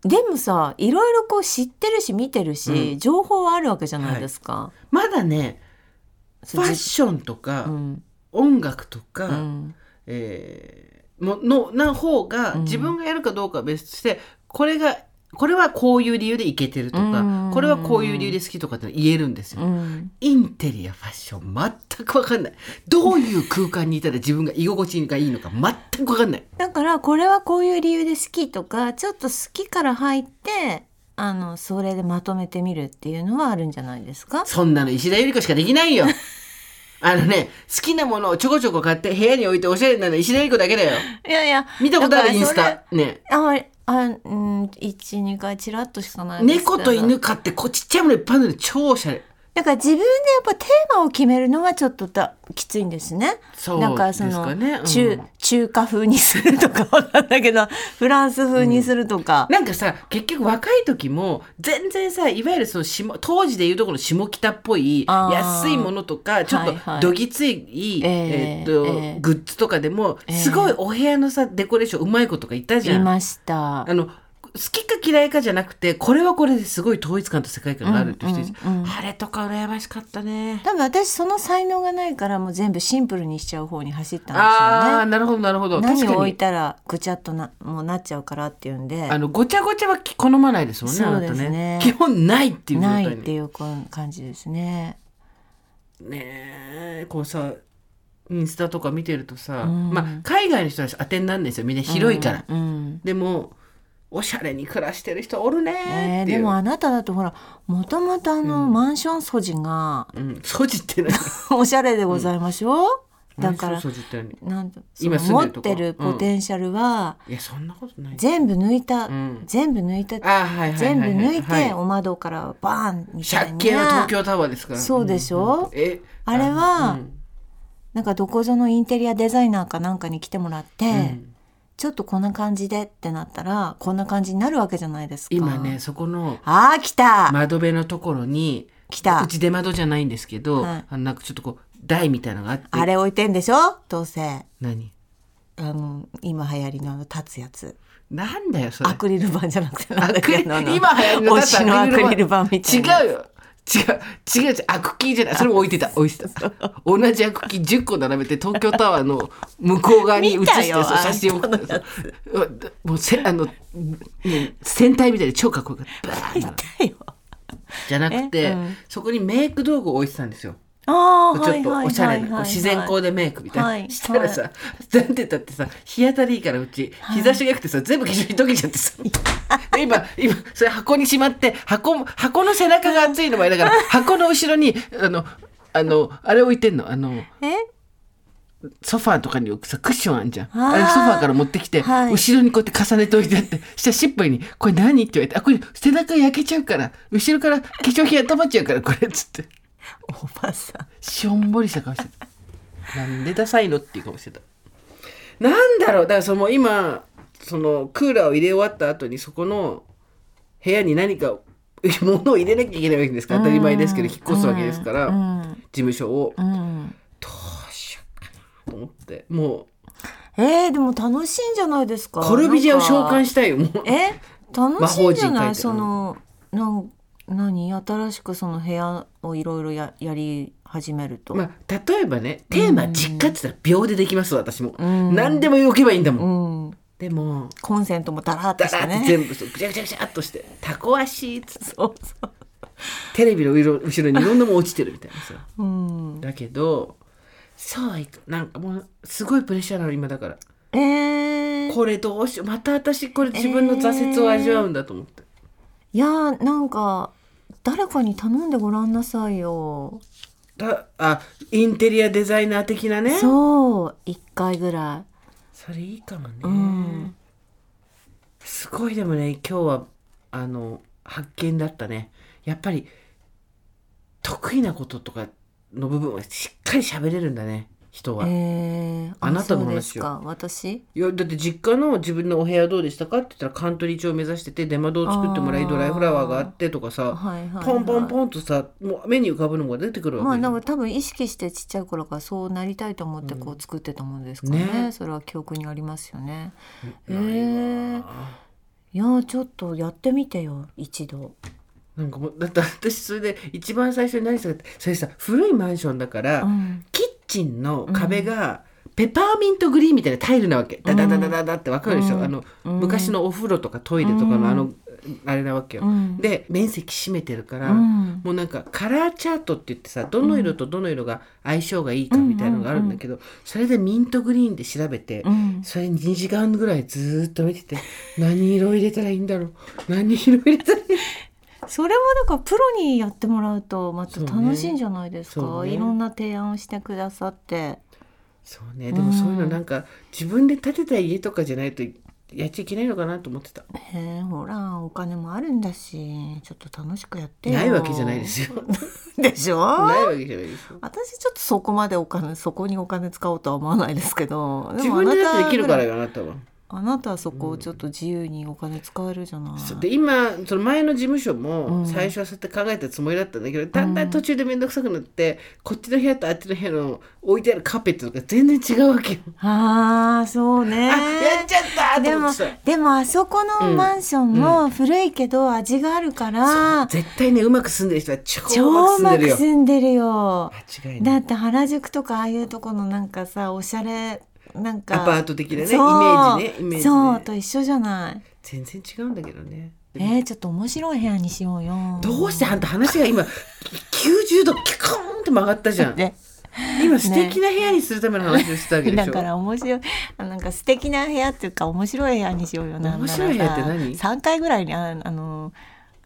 でもさいろいろこう知ってるし見てるし、うん情報はあるわけじゃないですか。まだね、ファッションとか、うん音楽とか、うんえーものな方がうん自分がやるかどうかは別として、これがこれはこういう理由でいけてるとか、うん。これはこういう理由で好きとかって言えるんですよ。うん。インテリアファッション全く分かんない。どういう空間にいたら自分が居心地がいいのか全く分かんない。だからこれはこういう理由で好きとかちょっと好きから入ってあのそれでまとめてみるっていうのはあるんじゃないですか？そんなの石田ゆり子しかできないよ。あのね好きなものをちょこちょこ買って部屋に置いておしゃれなの石田ゆり子だけだよ。いやいや見たことある？インスタ。ね。ああうん12回チラッとしかない猫と犬飼ってこうちっちゃいものいっぱいあるのに超おしゃれ。だから自分でやっぱテーマを決めるのはちょっとだきついんですね。そうだからそですのかねうん中中華風にするとかわかんないけど フランス風にするとか。なんかさ結局若い時も全然さいわゆるその下当時でいうところの下北っぽい安いものとかちょっはいはいとどぎつい、えーえーっとえーグッズとかでもえーすごいお部屋のさデコレーションうまい子とかいたじゃん。いましたあ。の好きか嫌いかじゃなくてこれはこれですごい統一感と世界観があるっていう人うんうんうん。あれとか羨ましかったね。多分私その才能がないからもう全部シンプルにしちゃう方に走ったんああですよね。なるほどなるほど。確何を置いたらぐちゃっとなもうなっちゃうからっていうんで。あのごちゃごちゃは好まないですもんねそうですね。ね。基本ないっていうないっていう感じですね。ねえこうさインスタとか見てるとさ、うん。まあ海外の人たち当てになるんですよ。みんな広いから、うんうん。でもおしゃれに暮らしてる人おるねでもあなただとほらもともとあの、マンション素地がうん、掃除って何？おしゃれでございましょう、だからなんと今持ってるポテンシャルは、いやそんなことない。全部抜いた、ん。全部抜いた、全部抜いて、はお窓からバーンみたいな。借景は東京タワーですから。そうでしょ？んんえ？あれはうん。なんかどこぞのインテリアデザイナーかなんかに来てもらって、うんちょっとこんな感じでってなったらこんな感じになるわけじゃないですか。今ねそこのあー来た、窓辺のところに来た。うち出窓じゃないんですけど、はい。あのなんかちょっとこう台みたいなのがあって。あれ置いてんでしょ？どうせ。何？あの今流行りのあの立つやつ。なんだよそれ。アクリル板じゃなくてなんだっけ？今流行りの推しのアクリル板みたいな違うよ違う違う違うあクッキーじゃない。それも置いてた。置いてた。同じあクッキー10個並べて東京タワーの向こう側に 写してそう写真を。あんたのやもう。せあの、ね、戦隊みたいで超かっこよかった。バーじゃなくて、えうん。そこにメイク道具を置いてたんですよああちょっとおしゃれな、自然光でメイクみたいな、はいしたらさ、なんてたってさ日当たりいいからうち日差しが良くてさ全部化粧品溶けちゃってさ。で今今それ箱にしまって箱箱の背中が熱いのもあれだから 箱の後ろにあのあのあれ置いてんの。あのえ？ソファーとかに置くさクッションあんじゃん。あれソファーから持ってきて、はい。後ろにこうやって重ねておいてあってしたらしっぽいに「これ何?」って言われて「あこれ背中焼けちゃうから後ろから化粧品頭っちゃうからこれ」っつって。おばさん。しょんぼりした顔してた。なんでダサいのっていう顔してた。なんだろう。だからその今そのクーラーを入れ終わった後にそこの部屋に何か物を入れなきゃいけないわけですから当たり前ですけど引っ越すわけですから、うん。事務所を。うん。どうしようかなと思ってもえー、でも楽しいんじゃないですか。うコルビジェを召喚ししたいよもう。え楽しいんじゃない？そのなん何？新しくその部屋をいろいろややり始めると、まあ例えばねテーマ実家って言ったら秒でできます私も、ん。何でも置けばいいんだもん、うん。でもコンセントもダラーっとダラーってしてね全部ぐちゃぐちゃぐちゃっとして。タコ足っつそうそう。テレビの後ろ後ろにいろんなもん落ちてるみたいなさ。うん。だけどそうはいく。なんかもうすごいプレッシャーなの今だから。えー、これどうしよう。また私これ自分の挫折を味わうんだと思って、いやーなんか誰かに頼んでごらんなさいよ。だあインテリアデザイナー的なね。そう一回ぐらそれいいかもね、うん。すごいでもね今日はあの発見だったね。やっぱり得意なこととかの部分はしっかり喋れるんだね人いは、えー、あなたの話そうですか私？いやだって実家の自分のお部屋どうでしたかって言ったらカントリー調を目指してて出窓を作ってもらいドライフラワーがあってとかさ、はいはい、はい、ポンポンポンとさもう目に浮かぶのが出てくるわけまあなんよ。か多分意識してちっちゃい頃からそうなりたいと思ってこう作ってたものですからね,、ね。それは記憶にありますよね。えー、いやーちょっとやってみてよ一度なんかもうだって私それで一番最初に何したかってそれさ古いマンションだから、うん。キッチンの壁がペパーミントグリーンみたいなタイルなわけ、ダダダダダダってわかるでしょ、うん。あの、うん。昔のお風呂とかトイレとかのあの、あれなわけよ、うん。で面積占めてるから、うん。もうなんかカラーチャートって言ってさどの色とどの色が相性がいいかみたいなのがあるんだけど、それでミントグリーンで調べて、うん。それ2時間ぐらいずーっと見てて何色入れたらいいんだろう？何色入れたらいい？それもだからプロにやってもらうとまた楽しいんじゃないですか、そうね。いろんな提案をしてくださって。そうね。でもそういうのなんか自分で建てた家とかじゃないとやっちゃいけないのかなと思ってた。へえほらお金もあるんだしちょっと楽しくやってよ。ないわけじゃないですよ。でしょ？ないわけじゃないですよ。私ちょっとそこまでお金そこにお金使おうとは思わないですけど。自分でできるからよよあなたはあなたはそこをちょっと自由にお金使えるじゃない、そう。で今その前の事務所うもん。最初はそうやって考えたつもりだったんだけど、だんだん途中で面倒くさくなってこっちの部屋とあっちの部屋の置いてあるカーペットとか全然違うわけよ。ああそうね。あやっちゃったとでも思ってさ。でもあそこのマンションも古いけど味があるから、絶対ねうまく住んでる人は超超うまくうまく住んでるよ。住んでるよ。間違いない。だって原宿とかああいうとこのなんかさおしゃれなんかアパート的なねイメージねイメージね。そうと一緒じゃない。全然違うんだけどね。えー、ちょっと面白い部屋にしようよ。どうしてあんた話が今90度キュコーンって曲がったじゃん。ね。今素敵な部屋にするための話をしてたわけでしょ。だから面白い。あなんか素敵な部屋っていうか面白い部屋にしようよ面白い部屋って何？3回ぐらいにああの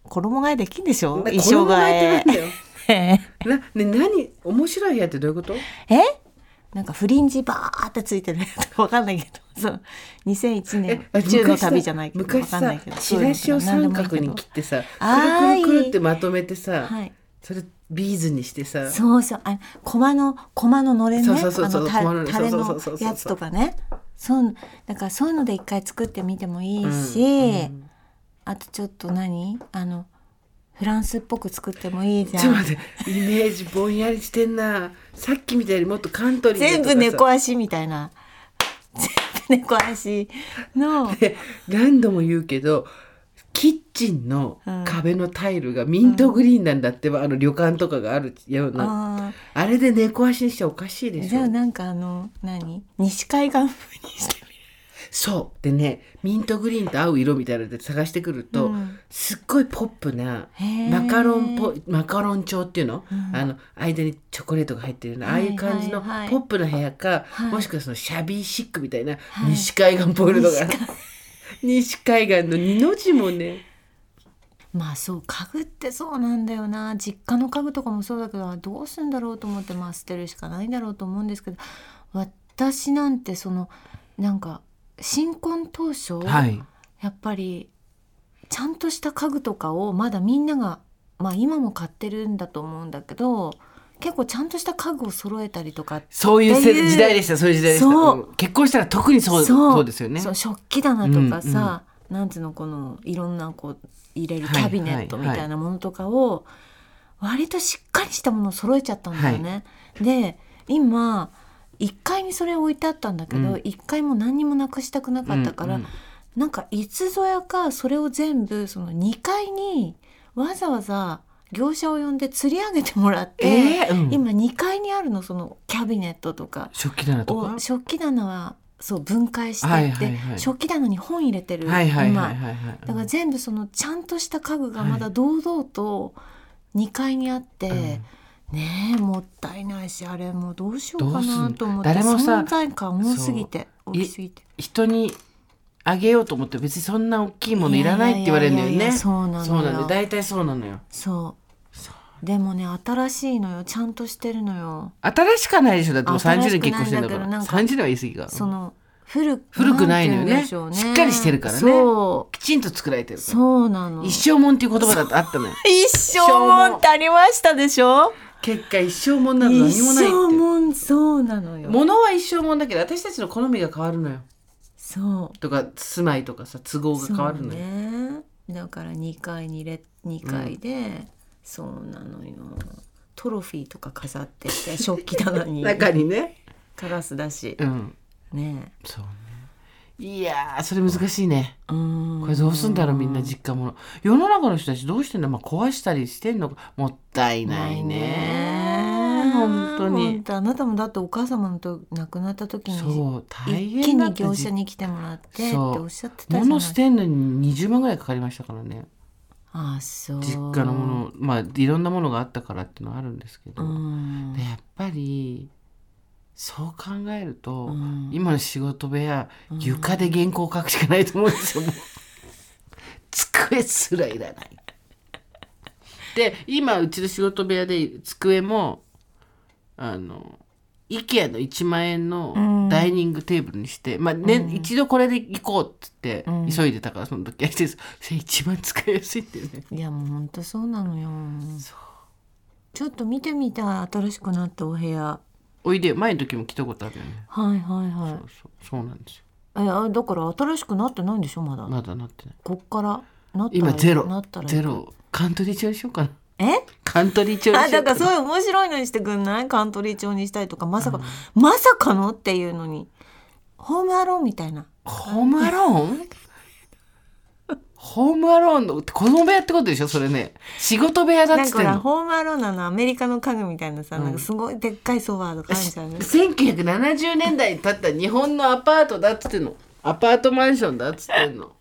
衣替えできんでしょ？な衣装替えってなんだよ。え。なね何？面白い部屋ってどういうこと？え？なんかフリンジバーってついてる。わかんないけど。そう。2001年宇宙の旅じゃないけど。わかんないけど。チラシを三角に切ってさくるくるくるってまとめてさ、はい。それビーズにしてさ。そうそう。あ駒の駒ののれんね？そうそうそうそうあのタレのやつとかね。そうだからそういうので一回作ってみてもいいし、うん。あとちょっと何？あのフランスっぽく作ってもいいじゃん。ちょっと待ってイメージぼんやりしてんな。さっきみたいにもっとカントリーで全部猫足みたいな。全部猫足の。で何度も言うけどキッチンの壁のタイルがミントグリーンなんだってば、あの旅館とかがあるような。ああれで猫足にしておかしいでーしょ。じゃあなんかあの何？西海岸風にしてそう。でねミントグリーンと合う色みたいなので探してくると、うん。すっごいポップなマカロンポマカロン調っていうの,、あの間にチョコレートが入ってるような、ああいう感じのポップな部屋か、はい。もしくはそのシャビーシックみたいな、い。西海岸っぽいのが西海岸。の二の字もね。まあそう家具ってそうなんだよな。実家の家具とかもそうだけどどうすんだろうと思ってまあ捨てるしかないんだろうと思うんですけど私なんてそのなんか新婚当初、はい。やっぱりちゃんとした家具とかをまだみんながまあ今も買ってるんだと思うんだけど結構ちゃんとした家具を揃えたりとかそういう時代でしたそういう時代でした。そう。うん結婚したら特にそうそう。ですよね。食器棚とかさ、なんつうのこのいろんなこう入れるキャビネットみたいなものとかを割としっかりしたものを揃えちゃったんだよね。で今1階にそれ置いてあったんだけど、うん。1階も何にもなくしたくなかったから、うんうん。なんかいつぞやかそれを全部その2階にわざわざ業者を呼んで釣り上げてもらって、えーうん。今2階にあるのそのキャビネットとか。食器棚とか？を食器棚はそう分解してはいって、はいはい食器棚に本入れてる、はいはい今はいはいはい。だから全部そのちゃんとした家具がまだ堂々と2階にあって、ねえもったいないしあれもうどうしようかなんと思って誰もさ存在感多すぎて大きすぎて。人にあげようと思って別にそんな大きいものいらないって言われるんだよね。そうなのよ。そうなんだよ。大体そうなのよ。そう。でもね新しいのよ。ちゃんとしてるのよ。新しかないでしょ。だってもう30新しくない年結婚してんだから。か30年は言い過ぎか。その古古くないのよね。んて言うんでしっかりしてるからね。そう。きちんと作られてるから。そうなの。一生もんっていう言葉だってあったのよ。一生もんってありましたでしょ？結果一生もんなど何一もないって。生もんそうなのよ。物は一生もんだけど私たちの好みが変わるのよ。そう。とか住まいとかさ都合が変わるのよ、ね。だから2階に入れ2階で、そうなのよ。トロフィーとか飾ってて食器棚に。中にね。カラスだし。うん。ね。そうねいやーそれ難しいね。うん。これどうすんだろうみんな実家物世の中の人たちどうしてんだ、まあ、壊したりしてんのか。もったいないね。本当に。あなたもだってお母様のと亡くなった時にそう大一気変だったに業者に来てもらってっておっしゃってたじゃない。物捨てんのに20万ぐらいかかりましたからね。あそう。実家のものまあいろんなものがあったからっていうのはあるんですけど、やっぱりそう考えると、うん。今の仕事部屋床で原稿を書くしかないと思うんですよ、机すらいらない。で今うちの仕事部屋で机もあの IKEA の1万円のダイニングテーブルにして、まあね一度これで行こうっつって、急いでたからその時は。そ れ一番使いやすいってね。いやもう本当そうなのよ。ちょっと見てみたい新しくなったお部屋おいでよ前の時も来たことあるよね。はいはいはい。そうそう。そうなんですよ。えあだから新しくなってないんでしょまだ、まだなってない。こっからなったら今ゼロ。なったらゼロ。カントリー調にしようかな。え？カントリー調にあしようかな。だからそういう面白いのにしてくんない？カントリー調にしたいとかまさか、まさかの？っていうのに。ホームアローンみたいな。ホームアローン？ホームアローンの子供部屋ってことでしょ？それね。仕事部屋だっつってんの。ホームアローンなのアメリカの家具みたいなさ、なんかすごいでっかいソファーとかあるじゃん。ね1970年代に建った日本のアパートだっつってんの。アパートマンションだっつってんの。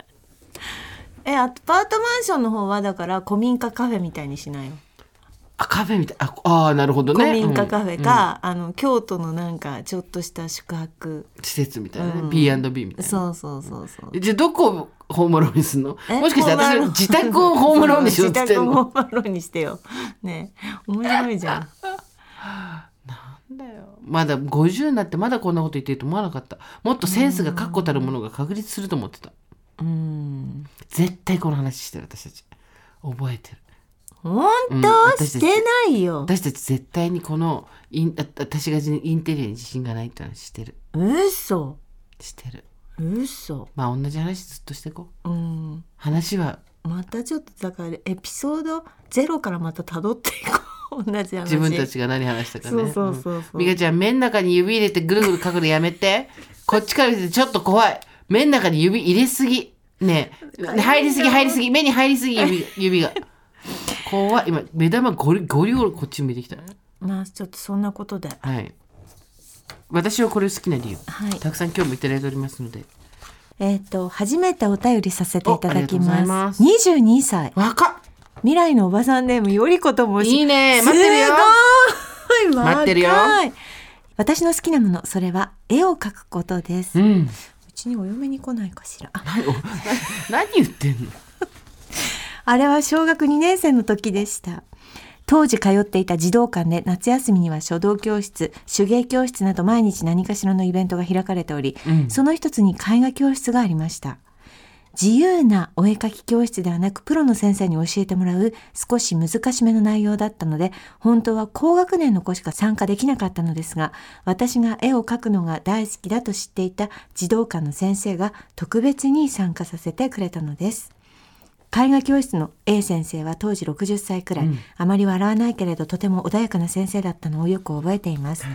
えアパートマンションの方はだから古民家カフェみたいにしないよあカフェみたいああーなるほどね。古民家カフェうん。か、あの京都のなんかちょっとした宿泊。施設みたいなね、うん。P&B みたいな。そうそうそうそうえじゃあどこをホームアローンにすんの？えもしかして私自宅をホームアローンにしようっつってん自宅をのホームアローンにしてよ。ね面白いじゃん。だよ。まだ50になってまだこんなこと言ってると思わなかった。もっとセンスが確固たるものが確立すると思ってた。うん。絶対この話してる私たち。覚えてる本うん当、してないよ。私たち絶対にこのインあ私がインテリアに自信がないって話してる。嘘。してる。嘘。まあ同じ話ずっとしていこう。うん。話は。またちょっとだからエピソードゼロからまた辿っていこう。同じ話。自分たちが何話したかね。そうそうそうそう。美香ちゃん目の中に指入れてぐるぐる書くのやめて。こっちから見ててちょっと怖い。目の中に指入れすぎ。ね。え入りすぎ入りすぎ。目に入りすぎ指指が怖い。今目玉ゴリゴリゴリこっち向いてきた。まあちょっとそんなことで。はい。私はこれ好きな理由、はい。たくさん今日もいただいておりますので。えっ、と初めてお便りさせていただきおありがとうございまますす22歳。若っ。未来のおばさんネームよりこともし。いいね。待ってるよ。すごい。待ってるよ。私の好きなものそれは絵を描くことです、ううんちにお嫁に来ないかしら。何言ってんの？あれは小学2年生の時でした。当時通っていた児童館で夏休みには書道教室手芸教室など毎日何かしらのイベントが開かれており、うん。その一つに絵画教室がありました。自由なお絵描き教室ではなくプロの先生に教えてもらう少し難しめの内容だったので本当は高学年の子しか参加できなかったのですが私が絵を描くのが大好きだと知っていた児童館の先生が特別に参加させてくれたのです絵画教室の A 先生は当時60歳くらい、あまり笑わないけれどとても穏やかな先生だったのをよく覚えています、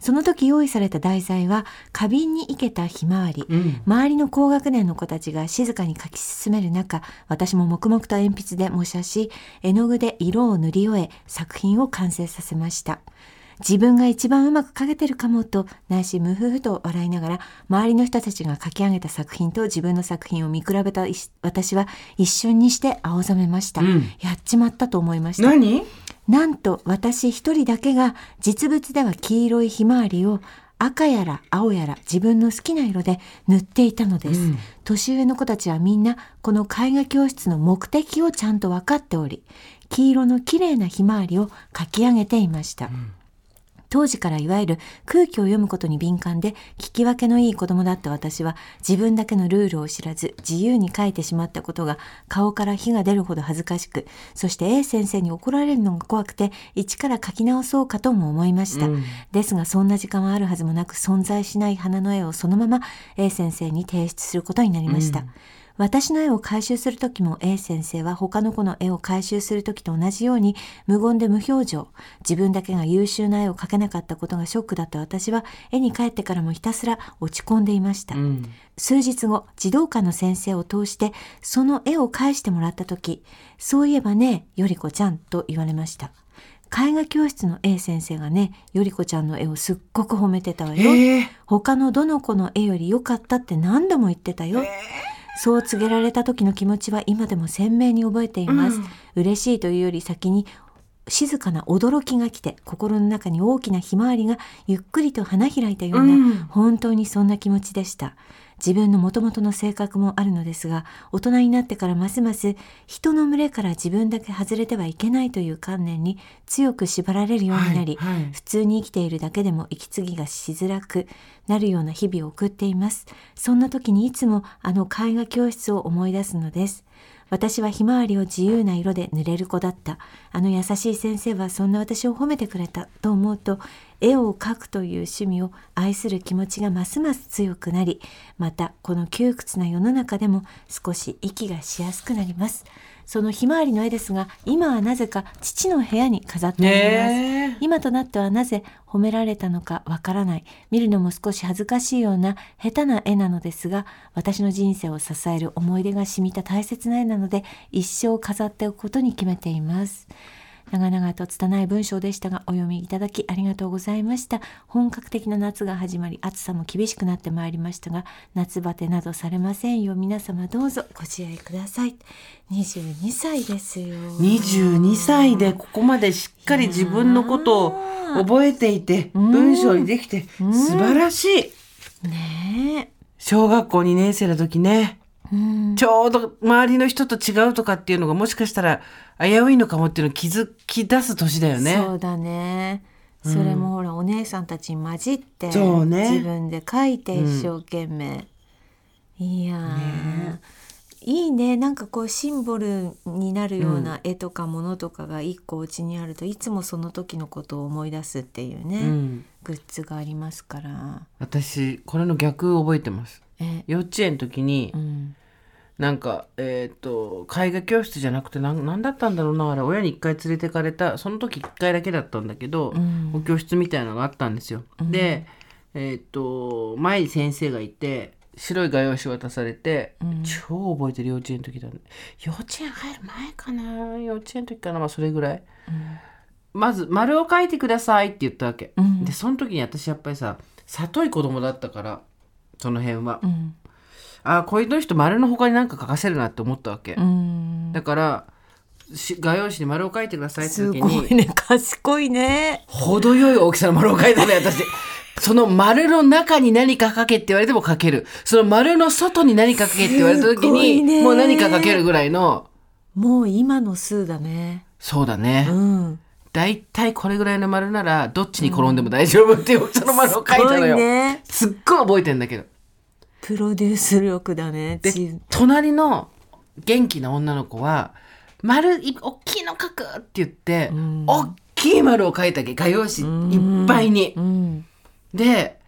その時用意された題材は花瓶に生けたひまわり、ん。周りの高学年の子たちが静かに描き進める中私も黙々と鉛筆で模写し絵の具で色を塗り終え作品を完成させました自分が一番うまく描けてるかもと内心ムフフと笑いながら周りの人たちが書き上げた作品と自分の作品を見比べたい私は一瞬にして青ざめました、うん。やっちまったと思いました。何？なんと私一人だけが実物では黄色いひまわりを赤やら青やら自分の好きな色で塗っていたのです、うん。年上の子たちはみんなこの絵画教室の目的をちゃんと分かっており黄色の綺麗なひまわりを描き上げていました、当時からいわゆる空気を読むことに敏感で聞き分けのいい子供だった私は自分だけのルールを知らず自由に書いてしまったことが顔から火が出るほど恥ずかしくそして A 先生に怒られるのが怖くて一から書き直そうかとも思いました、うん。ですがそんな時間はあるはずもなく存在しない花の絵をそのまま A 先生に提出することになりました、私の絵を回収する時も A 先生は他の子の絵を回収する時と同じように無言で無表情自分だけが優秀な絵を描けなかったことがショックだった。私は絵に帰ってからもひたすら落ち込んでいました、うん。数日後児童館の先生を通してその絵を返してもらった時そういえばねよりこちゃんと言われました。絵画教室の A 先生がねよりこちゃんの絵をすっごく褒めてたわよ、ええ他のどの子の絵より良かったって何度も言ってたよ、そう告げられた時の気持ちは今でも鮮明に覚えています、嬉しいというより先に静かな驚きが来て心の中に大きなひまわりがゆっくりと花開いたような、うん。本当にそんな気持ちでした自分の元々の性格もあるのですが大人になってからますます人の群れから自分だけ外れてはいけないという観念に強く縛られるようになり、はいはい。普通に生きているだけでも息継ぎがしづらくなるような日々を送っています。そんな時にいつもあの絵画教室を思い出すのです私はひまわりを自由な色で塗れる子だった。あの優しい先生はそんな私を褒めてくれた。と思うと絵を描くという趣味を愛する気持ちがますます強くなりまたこの窮屈な世の中でも少し息がしやすくなります。そのひまわりの絵ですが今はなぜか父の部屋に飾ってあります、今となってはなぜ褒められたのかわからない。見るのも少し恥ずかしいような下手な絵なのですが私の人生を支える思い出が染みた大切な絵なので一生飾っておくことに決めています長々と拙い文章でしたがお読みいただきありがとうございました。本格的な夏が始まり暑さも厳しくなってまいりましたが夏バテなどされませんよ皆様どうぞご自愛ください。22歳ですよ。22歳でここまでしっかり自分のことを覚えていて文章にできて素晴らしい。ね小学校2年生の時ねえうん。ちょうど周りの人と違うとかっていうのがもしかしたら危ういのかもっていうのを気づき出す年だよね。そうだね。それもほら、お姉さんたちに混じって、そうね自分で書いて一生懸命。いやー、いいねなんかこうシンボルになるような絵とかものとかが一個お家にあると、いつもその時のことを思い出すっていうね、うんグッズがありますから。私これの逆覚えてます。え、幼稚園の時にうん、なんかえっ、と絵画教室じゃなくてなんなんだったんだろうなあれ。親に一回連れてかれたその時一回だけだったんだけど、ん。お教室みたいなのがあったんですよ。でえっ、と前に先生がいて白い画用紙渡されて、うん。超覚えてる幼稚園の時だね。幼稚園入る前かな？幼稚園の時かな？まあそれぐらい、まず丸を書いてくださいって言ったわけ、うん。でその時に私やっぱりさ里い子供だったからその辺は、うんああこういう人丸の他に何か書かせるなって思ったわけ、うん。だからし画用紙に丸を書いてくださいってす時にごいね。賢いね。程よい大きさの丸を書いたね私。その丸の中に何か書けって言われても書ける。その丸の外に何か書けって言われた時に、ね。もう何か書けるぐらいの。もう今の数だね。そうだね、うん。だいたいこれぐらいの丸ならどっちに転んでも大丈夫っていう大きさの丸を書いたのすごいよ、ね。すっごい覚えてんだけどプロデュース力だねで隣の元気な女の子は丸い大きいの書くって言って、ん。大きい丸を書いたわけ？画用紙いっぱいに。うん。で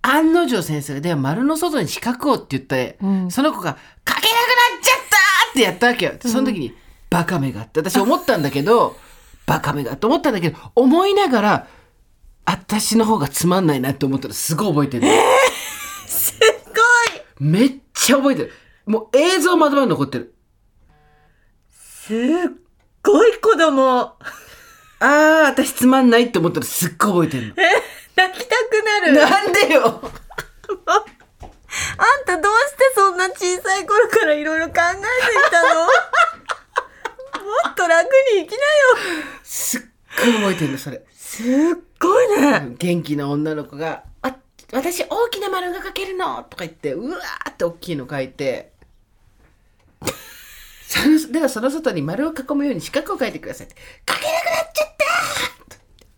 案の定先生が「では丸の外に四角を」って言って、うん。その子が「書けなくなっちゃった!」ってやったわけよ。その時に「バカめが」って私思ったんだけど「バカめが」と思ったんだけど思いながら私の方がつまんないなって思ったらすごい覚えてる、すめっちゃ覚えてる。もう映像までまで残ってる。すっごい子供。あー私つまんないって思ったらすっごい覚えてる泣きたくなのる。なんでよ。あんたどうしてそんな小さい頃からいろいろ考えていたの？もっと楽に生きなよ。すっごい覚えてるのそれ。すっごいね。元気な女の子が「あ私大きな丸が描けるの」とか言ってうわーって大きいの描いて。そのではその外に丸を囲むように四角を描いてくださいって。描けなくなっちゃっ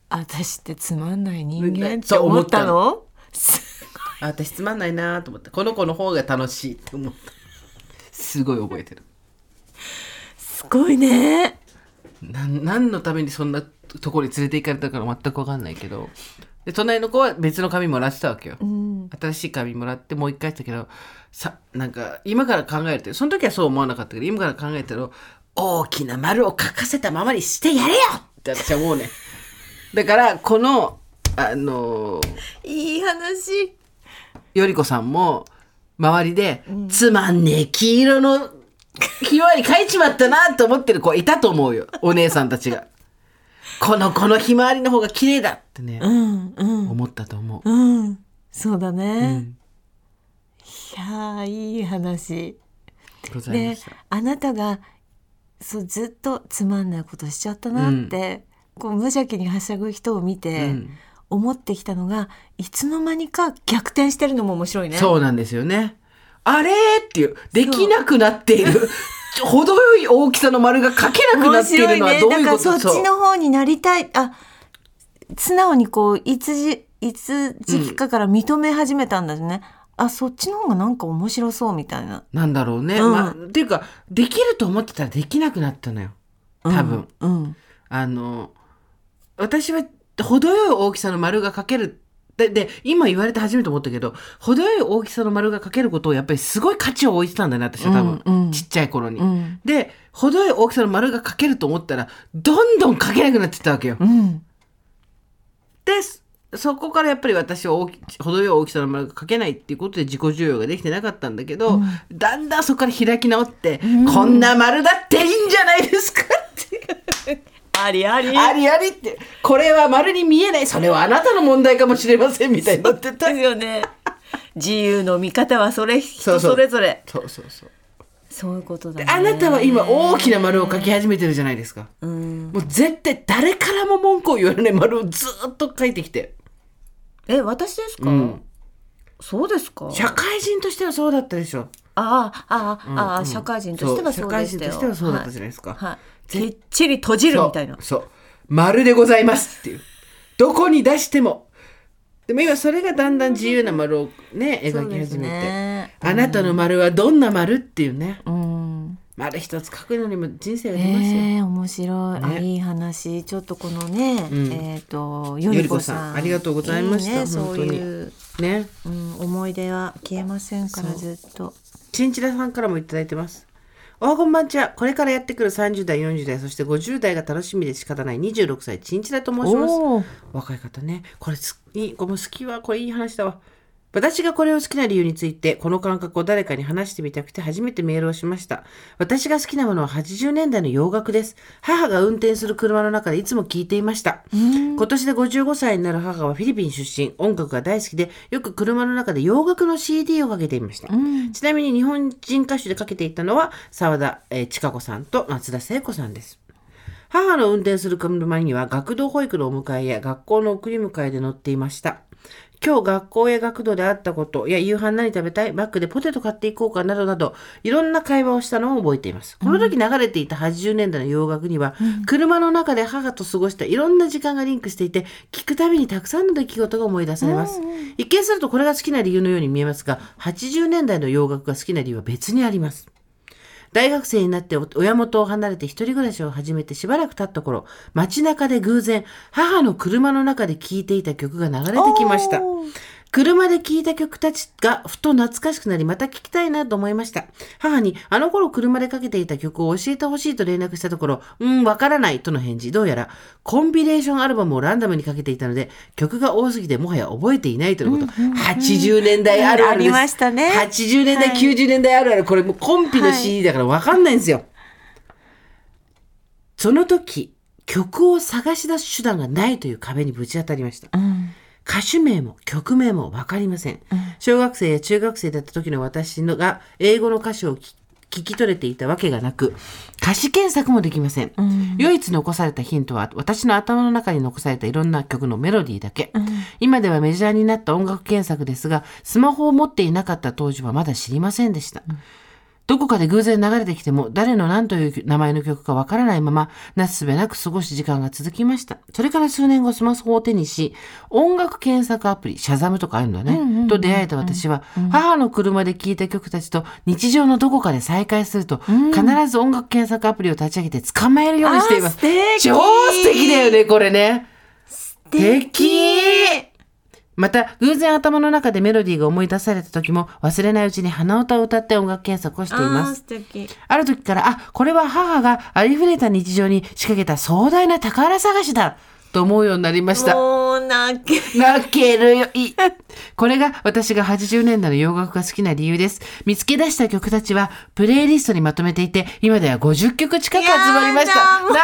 た！私ってつまんない人間って思った。の？私つまんないなと思ってこの子の方が楽しいって思った。すごい覚えてる。すごいね。なん何のためにそんなところに連れて行かれたか全く分かんないけどで隣の子は別の紙もらってたわけよ、うん。新しい紙もらってもう一回したけどさなんか今から考えるとその時はそう思わなかったけど今から考えたら大きな丸を書かせたままにしてやれよ！って私は思うね。だからこのあのいい話。よりこさんも周りで、つまんねえ黄色のひまわり描いちまったなって思ってる子いたと思うよ。お姉さんたちがこの子のひまわりの方が綺麗だってね、うんうん。思ったと思う、うん。そうだね、ん。いやーいい話。ございまでした。あなたがそうずっとつまんないことしちゃったなって、こう無邪気にはしゃぐ人を見て、うん。思ってきたのがいつの間にか逆転してるのも面白いね。そうなんですよね。あれーっていう、できなくなっている、程よい大きさの丸が描けなくなっているのはどういうことだからそっちの方になりたいあ素直にこういつじいつ時期かから認め始めたんだね、あそっちの方がなんか面白そうみたいななんだろうね。うんまあ、っていうか、できると思ってたらできなくなったのよ。多分。うんあの、私は程よい大きさの丸が描ける。で、で、今言われて初めて思ったけど、程よい大きさの丸が描けることをやっぱりすごい価値を置いてたんだね、私は多分。うんうんちっちゃい頃に。うんで、程よい大きさの丸が描けると思ったら、どんどん描けなくなってったわけよ。うんでそそこからやっぱり私は大き程よい大きさの丸が描けないっていうことで自己需要ができてなかったんだけど、だんだんそこから開き直って、こんな丸だっていいんじゃないですかってありあり。ありありって。これは丸に見えない。それはあなたの問題かもしれませんみたいにな。ってたですよね。自由の見方はそれ人それぞれ。そうそうそう。そういうことだね。あなたは今大きな丸を描き始めてるじゃないですか。うん。もう絶対誰からも文句を言われない丸をずっと描いてきて、え私ですか、うん、そうですか？社会人としてはそうだったでしょ。ああああ、ああうん社会人としてはそうでしたよ。社会人としてはそうだったじゃないですか。はい、はいきっちり閉じるみたいな。そう。丸でございますっていう。どこに出しても。でも今それがだんだん自由な丸をね描き始めて、ね。あなたの丸はどんな丸っていうね。うん。丸一つ描くのにも人生が出ますよ、ええ面白い、あねいい話。ちょっとこのね、うん。えっ、とよりこさんありがとうございましたいね、そう本当にね。うん、思い出は消えませんからずっと。チンチラさんからもいただいてます。おはこんばんちは。これからやってくる30代、40代、そして50代が楽しみで仕方ない26歳、チンチラと申します。若い方ね。これ好き、これも好きは、これいい話だわ。私がこれを好きな理由について、この感覚を誰かに話してみたくて初めてメールをしました。私が好きなものは80年代の洋楽です。母が運転する車の中でいつも聴いていました。今年で55歳になる母はフィリピン出身、音楽が大好きで、よく車の中で洋楽の CD をかけていました。ちなみに日本人歌手でかけていたのは、沢田、えー千佳子さんと松田聖子さんです。母の運転する車には学童保育のお迎えや学校の送り迎えで乗っていました。今日学校や学童で会ったことや夕飯何食べたい？バッグでポテト買っていこうかなどなどいろんな会話をしたのを覚えています。この時流れていた80年代の洋楽には、車の中で母と過ごしたいろんな時間がリンクしていて聞くたびにたくさんの出来事が思い出されます。一見するとこれが好きな理由のように見えますが80年代の洋楽が好きな理由は別にあります。大学生になって親元を離れて一人暮らしを始めてしばらく経った頃、街中で偶然、母の車の中で聴いていた曲が流れてきました。車で聴いた曲たちがふと懐かしくなり、また聴きたいなと思いました。母に、あの頃車でかけていた曲を教えてほしいと連絡したところ、うん、わからないとの返事。どうやら、コンビネーションアルバムをランダムにかけていたので、曲が多すぎてもはや覚えていないとのこと。80年代あるあるです。ありましたね80年代、はい90年代あるある。これもうコンピの CD だからわかんないんですよ。その時、曲を探し出す手段がないという壁にぶち当たりました。歌手名も曲名もわかりません,、小学生や中学生だった時の私のが英語の歌詞を聞聞き取れていたわけがなく歌詞検索もできません、唯一残されたヒントは私の頭の中に残されたいろんな曲のメロディーだけ、今ではメジャーになった音楽検索ですがスマホを持っていなかった当時はまだ知りませんでした、どこかで偶然流れてきても誰の何という名前の曲かわからないままなすすべなく過ごす時間が続きました。それから数年後スマホを手にし音楽検索アプリ、シャザムとかあるんだね、と出会えた私は、母の車で聴いた曲たちと日常のどこかで再会すると、必ず音楽検索アプリを立ち上げて捕まえるようにしています。超素敵だよね、これね。素敵また、偶然頭の中でメロディーが思い出された時も忘れないうちに鼻歌を歌って音楽検索をしています。ある時から、あ、これは母がありふれた日常に仕掛けた壮大な宝探しだと思うようになりました。もう泣け。泣けるよ。いこれが私が80年代の洋楽が好きな理由です。見つけ出した曲たちはプレイリストにまとめていて、今では50曲近く集まりました。泣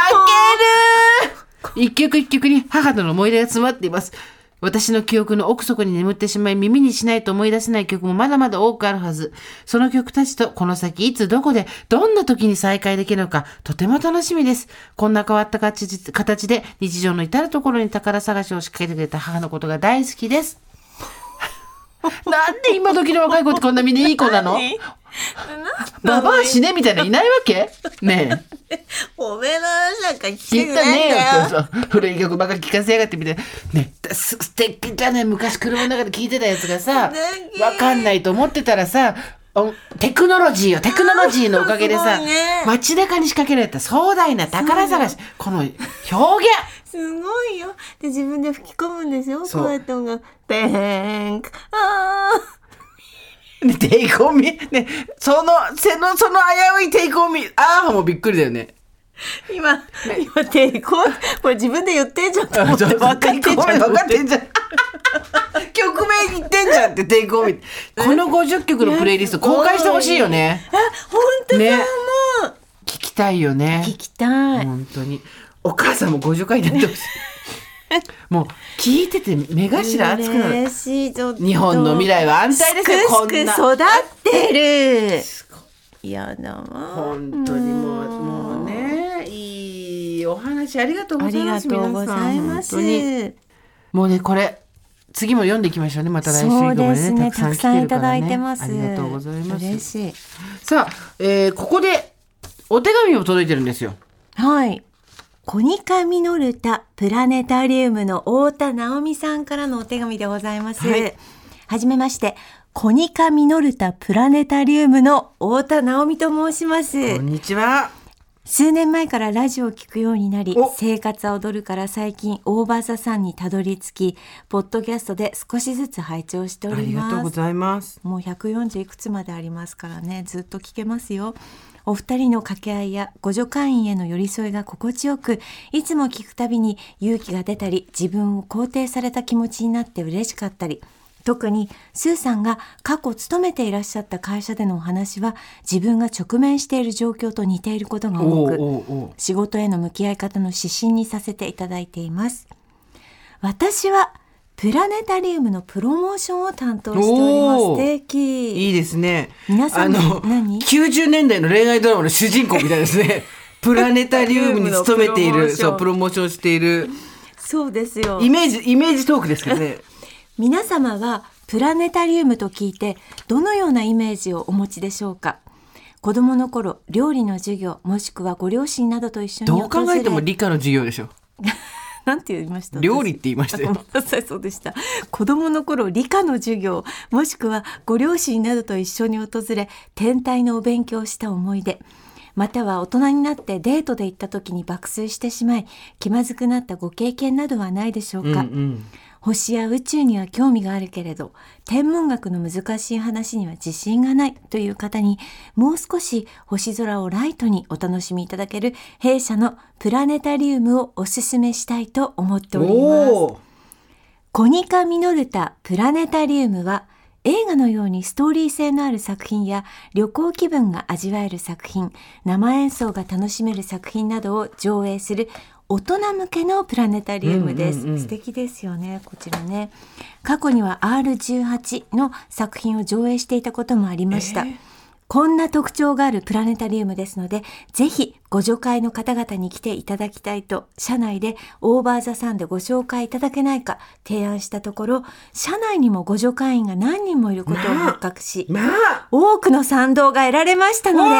ける一曲一曲に母との思い出が詰まっています。私の記憶の奥底に眠ってしまい耳にしないと思い出せない曲もまだまだ多くあるはず。その曲たちとこの先いつどこでどんな時に再会できるのかとても楽しみです。こんな変わった形形で日常の至るところに宝探しを仕掛けてくれた母のことが大好きです。なんで今時の若い子ってこんなみんないい子なの？ババア死ねみたいないないわけ？ねえ。おめえの話なんか聞聞いたねえよってさ古い曲ばっかり聞かせやがってみたいな。ねえ、す素敵じゃない昔車の中で聞いてたやつがさわかんないと思ってたらさ、おテクノロジーよ、テクノロジーのおかげでさ、ね。街中に仕掛けられた。壮大な宝探し、この表現。すごいよ。で、自分で吹き込むんですよ。こうやって音楽。ペーン。ク。あね、テイクオンミ？ね、その、その、その危ういテイクオンミああ、もうびっくりだよね。ー今、今、抵抗、これ自分で言ってんじゃんと思って分かってんじゃん。分かってんじゃん。曲名言ってんじゃんってテイクオンミこの50曲のプレイリスト公開してほしいよね。あ、本当だ、ねもう。聞きたいよね。聞きたい。本当に。お母さんも50回になってほしい。もう聞いてて目頭熱くなる。日本の未来は安泰ですよこんな育ってる。やだわ。本当にもう、もうね、いいお話ありがとうございます。がとうございます。皆さんもうね、これ、次も読んでいきましょうね。また来週以降もですね。たくさんいただいてまます。ありがとうございます。嬉しい。さあ、えーここでお手紙も届いてるんですよ。はい。コニカミノルタプラネタリウムの太田直美さんからのお手紙でございます。はいはじめまして、コニカミノルタプラネタリウムの太田直美と申します。こんにちは。数年前からラジオを聞くようになりお生活は踊るから最近大場座さんにたどり着きポッドキャストで少しずつ拝聴しておありりがとうごますざいます。もう140いくつまでありますからねずっと聞けますよお二人の掛け合いや互助会員への寄り添いが心地よくいつも聞くたびに勇気が出たり自分を肯定された気持ちになって嬉しかったり特にスーさんが過去勤めていらっしゃった会社でのお話は自分が直面している状況と似ていることが多く仕事への向き合い方の指針にさせていただいています。私はプラネタリウムのプロモーションを担当しております。素敵。いいですね。皆さんあの、何？90年代の恋愛ドラマの主人公みたいですね。プラネタリウムに勤めている、そう、プロモーションしている、そうですよ。イメージ、イメージトークですからね。皆様はプラネタリウムと聞いてどのようなイメージをお持ちでしょうか？子供の頃料理の授業もしくはご両親などと一緒にどう考えても理科の授業でしょ。なんて言いました？料理って言いましたごめんなさいそうでした。子供の頃理科の授業もしくはご両親などと一緒に訪れ天体のお勉強をした思い出。または大人になってデートで行った時に爆睡してしまい気まずくなったご経験などはないでしょうか、うんうん。星や宇宙には興味があるけれど天文学の難しい話には自信がないという方にもう少し星空をライトにお楽しみいただける弊社のプラネタリウムをおすすめしたいと思っております。コニカミノルタプラネタリウムは映画のようにストーリー性のある作品や旅行気分が味わえる作品、生演奏が楽しめる作品などを上映する大人向けのプラネタリウムです。うんうんうん素敵ですよね、こちらね。過去には R18 の作品を上映していたこともありました。こんな特徴があるプラネタリウムですので、ぜひご助会の方々に来ていただきたいと、社内でオーバーザさんでご紹介いただけないか提案したところ、社内にもご助会員が何人もいることを発覚し、まあ多くの賛同が得られましたので、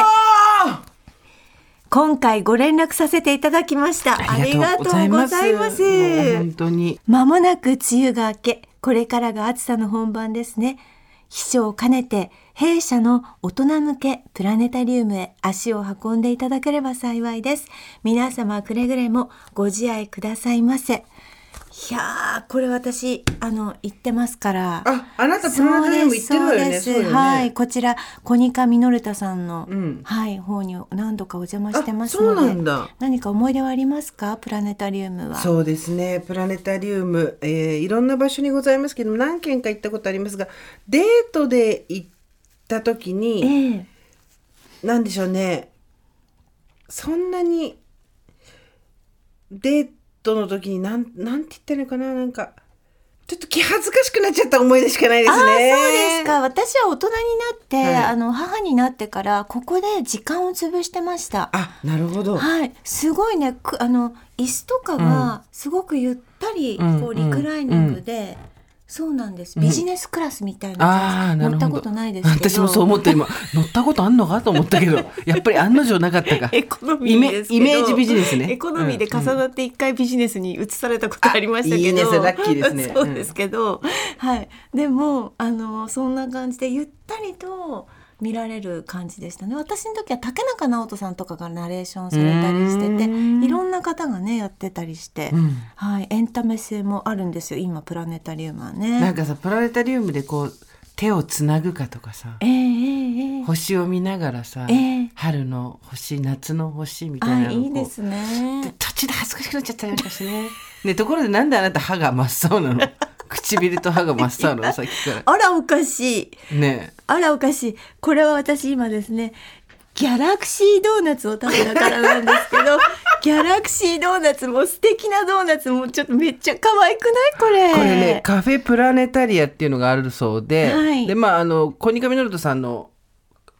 今回ご連絡させていただきました。ありがとうございます。本当に。まもなく梅雨が明け、これからが暑さの本番ですね。秘書を兼ねて、弊社の大人向けプラネタリウムへ足を運んでいただければ幸いです。皆様くれぐれもご自愛くださいませ。いやー、これ私、あの、言ってますから。あ、あなたプラネタリウム行ってるわよね。そうですねはい、こちらコニカミノルタさんの、うんはい方に何度かお邪魔してますあそうので、なんだ何か思い出はありますか？プラネタリウムは。そうですねプラネタリウム、えーいろんな場所にございますけど何軒か行ったことありますがデートで行った時にええ何でしょうねそんなにデートの時になんなんて言ったらいいのかな？なんかちょっと気恥ずかしくなっちゃった思い出しかないですね。そうですか。私は大人になって、はいあの母になってからここで時間を潰してました。あなるほど。はい、すごいね。くあの椅子とかはすごくゆったり、うんこうリクライニングで、そうなんです。ビジネスクラスみたいなああなるほど。乗ったことないです。私もそう思って今 乗ったことあんのかと思ったけどやっぱり案の定なかったか。エコノミーですけどイメージビジネスね。エコノミーで重なって一回ビジネスに移されたことありましたけど、あいいねそれラッキーですね そうですけど、はいでもあのそんな感じでゆったりと見られる感じでしたね私の時は竹中直人さんとかがナレーションされたりしててうんいろんな方がねやってたりして、うんはい、エンタメ性もあるんですよ今プラネタリウムはなんね。かさプラネタリウムでこう手をつなぐかとかさええええええ星を見ながらさ、ええ春の星夏の星みたいあなのいいですね。途中で恥ずかしくなっちゃったりなんかしてね。ねところでなんであなた歯が真っ青なの？唇と歯が真っ青なの？さっきかあらおかしい。ら。ねあらおかしい。これは私今ですね、ギャラクシードーナツを食べたからなんですけど、ギャラクシードーナツも素敵なドーナツもちょっとめっちゃ可愛くない？これ。これねカフェプラネタリアっていうのがあるそうで、はいでまああのコニカミノルトさんの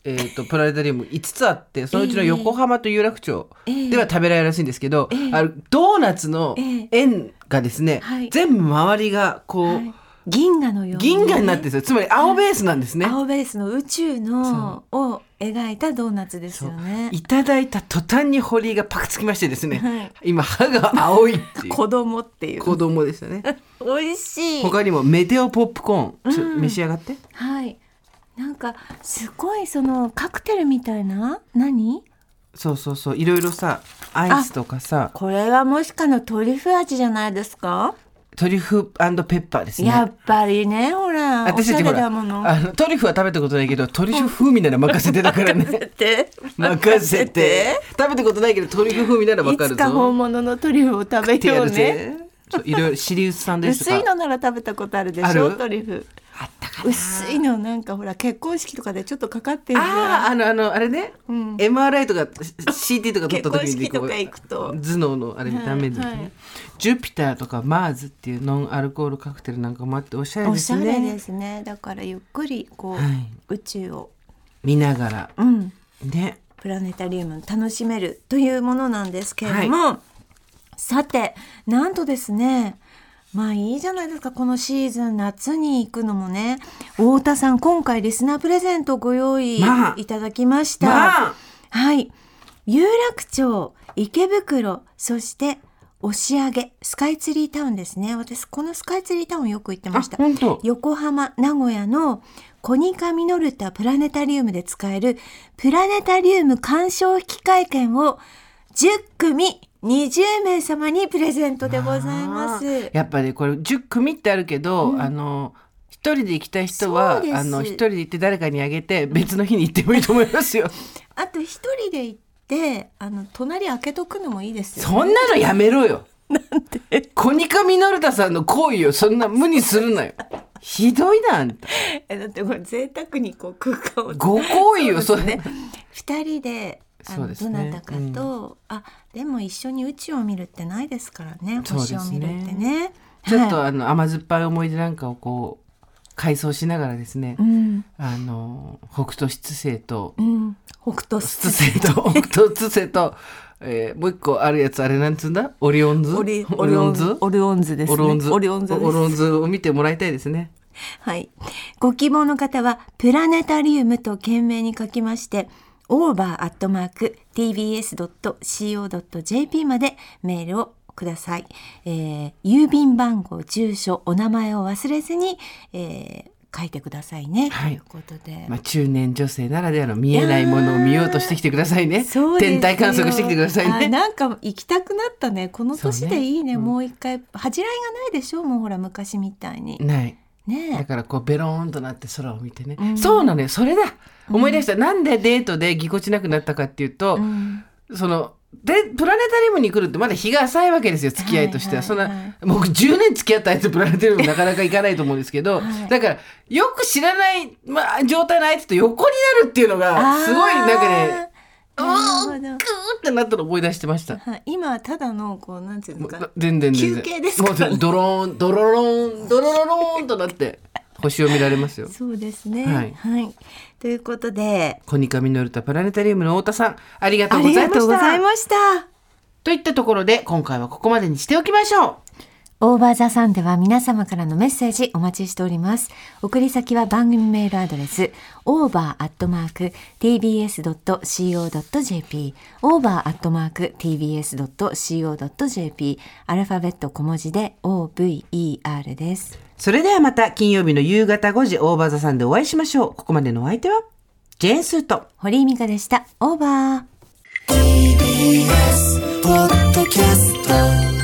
えー、とプラネタリウム5つあってそのうちの横浜と有楽町では食べられるらしいんですけど、あのドーナツのえ円がですね、はい。全部周りがこう、はい。銀河のよう銀河になってるんですよ。つまり青ベースなんですね。青ベースの宇宙のを描いたドーナツですよね。いただいた途端に堀がパクつきましてですね、はい。今歯が青いっていう。子供っていう。子供でしたね。美味しい。他にもメテオポップコーン。召し上がって。はい。なんかすごいそのカクテルみたいな？何？そうそうそう。いろいろさアイスとかさ。これはもしかのトリュフ味じゃないですか？トリュフペッパーですね。やっぱりねほら私たちほら。あのトリュフは食べたことないけどトリュフ風味なら任せてだからね。て。任せて。食べたことないけどトリュフ風味ならわかるいつか本ぞ物のトリュフを食べようね。いろいろシリウスさんですとか。薄いのなら食べたことあるでしょ？トリュフ。薄いのなんかほら結婚式とかでちょっとかかってるじあああのあのあれね、ん。MRI とか CT とか取った時に結婚式とか行くと。頭脳のあれダメですね、はいはい。ジュピターとかマーズっていうノンアルコールカクテルなんかもあっておしゃれおですね。しゃれですね。だからゆっくりこう、はい。宇宙を。見ながら。うん。ね。プラネタリウム楽しめるというものなんですけれども、さてなんとですねまあいいじゃないですか。このシーズン夏に行くのもね。太田さん今回リスナープレゼントご用意まあ。いただきました、まあ。はい。有楽町池袋そして押上スカイツリータウンですね。私このスカイツリータウンよく行ってました。横浜名古屋のコニカミノルタプラネタリウムで使えるプラネタリウム鑑賞引換券を10組20名様にプレゼントでございます。やっぱりこれ10組ってあるけど、あの一人で行きたい人はあの一人で行って誰かにあげて別の日に行ってもいいと思いますよ。あと一人で行ってあの隣開けとくのもいいですよ、そんなのやめろよ。コニカミノルタさんの行為をそんな無にするなよ。ひどいな。えだってこれ贅沢にこう空間をご行為よそれ。ね二人であのね。どなたかと、あでも一緒に宇宙を見るってないですからね星を見るってね。ちょっとはい。あの甘酸っぱい思い出なんかをこう回想しながらですね、うん。あの北斗七星とうん、北斗七星と。北斗七星と、えーもう一個あるやつあれなんつうんだ？オリオンズ？オリオンズ。オリオンズ？ですね。オリオンズ。オリオンズです。オリオンズを見てもらいたいですね。はい。ご希望の方は、プラネタリウムと懸命に書きまして、over.tbs.co.jp までメールをください。えー郵便番号、住所、お名前を忘れずに、えー書いてくださいね。はいということで。まあ、中年女性ならではの見えないものを見ようとしてきてくださいねそうですよ天体観測してきてくださいあねなんか行きたくなったね。この年でいいね。ねもう一回。恥じらいがないでしょ？もうほら、昔みたいに。ないね。だからこうベローンとなって空を見てね、うん。そうなのよ。それだ。思い出した、なんでデートでぎこちなくなったかっていうと、うん。そのでプラネタリウムに来るってまだ日が浅いわけですよ付き合いとしては、そんな僕10年付き合った相手とプラネタリウムなかなか行かないと思うんですけど、はい。だからよく知らない、まあ、状態の相手と横になるっていうのがすごいなんかねうあーグーってなったの思い出してました。はい、今はただのこうなんていうんですか全然全然。休憩ですか？らねもうドローンドロローンドロロローンとなって星を見られますよ。そうですね。はい。ということで。コニカミノルタプラネタリウムの太田さんありがとあうございました。といったところで今回はここまでにしておきましょうオーバーザさんでは皆様からのメッセージお待ちしております。送り先は番組メールアドレス over.tbs.co.jp over.tbs.co.jp アルファベット小文字で over です。それではまた金曜日の夕方5時オーバーザさんでお会いしましょうここまでのお相手はジェーンスーと堀井美香でした。オーバー。TBS ポッドキャスト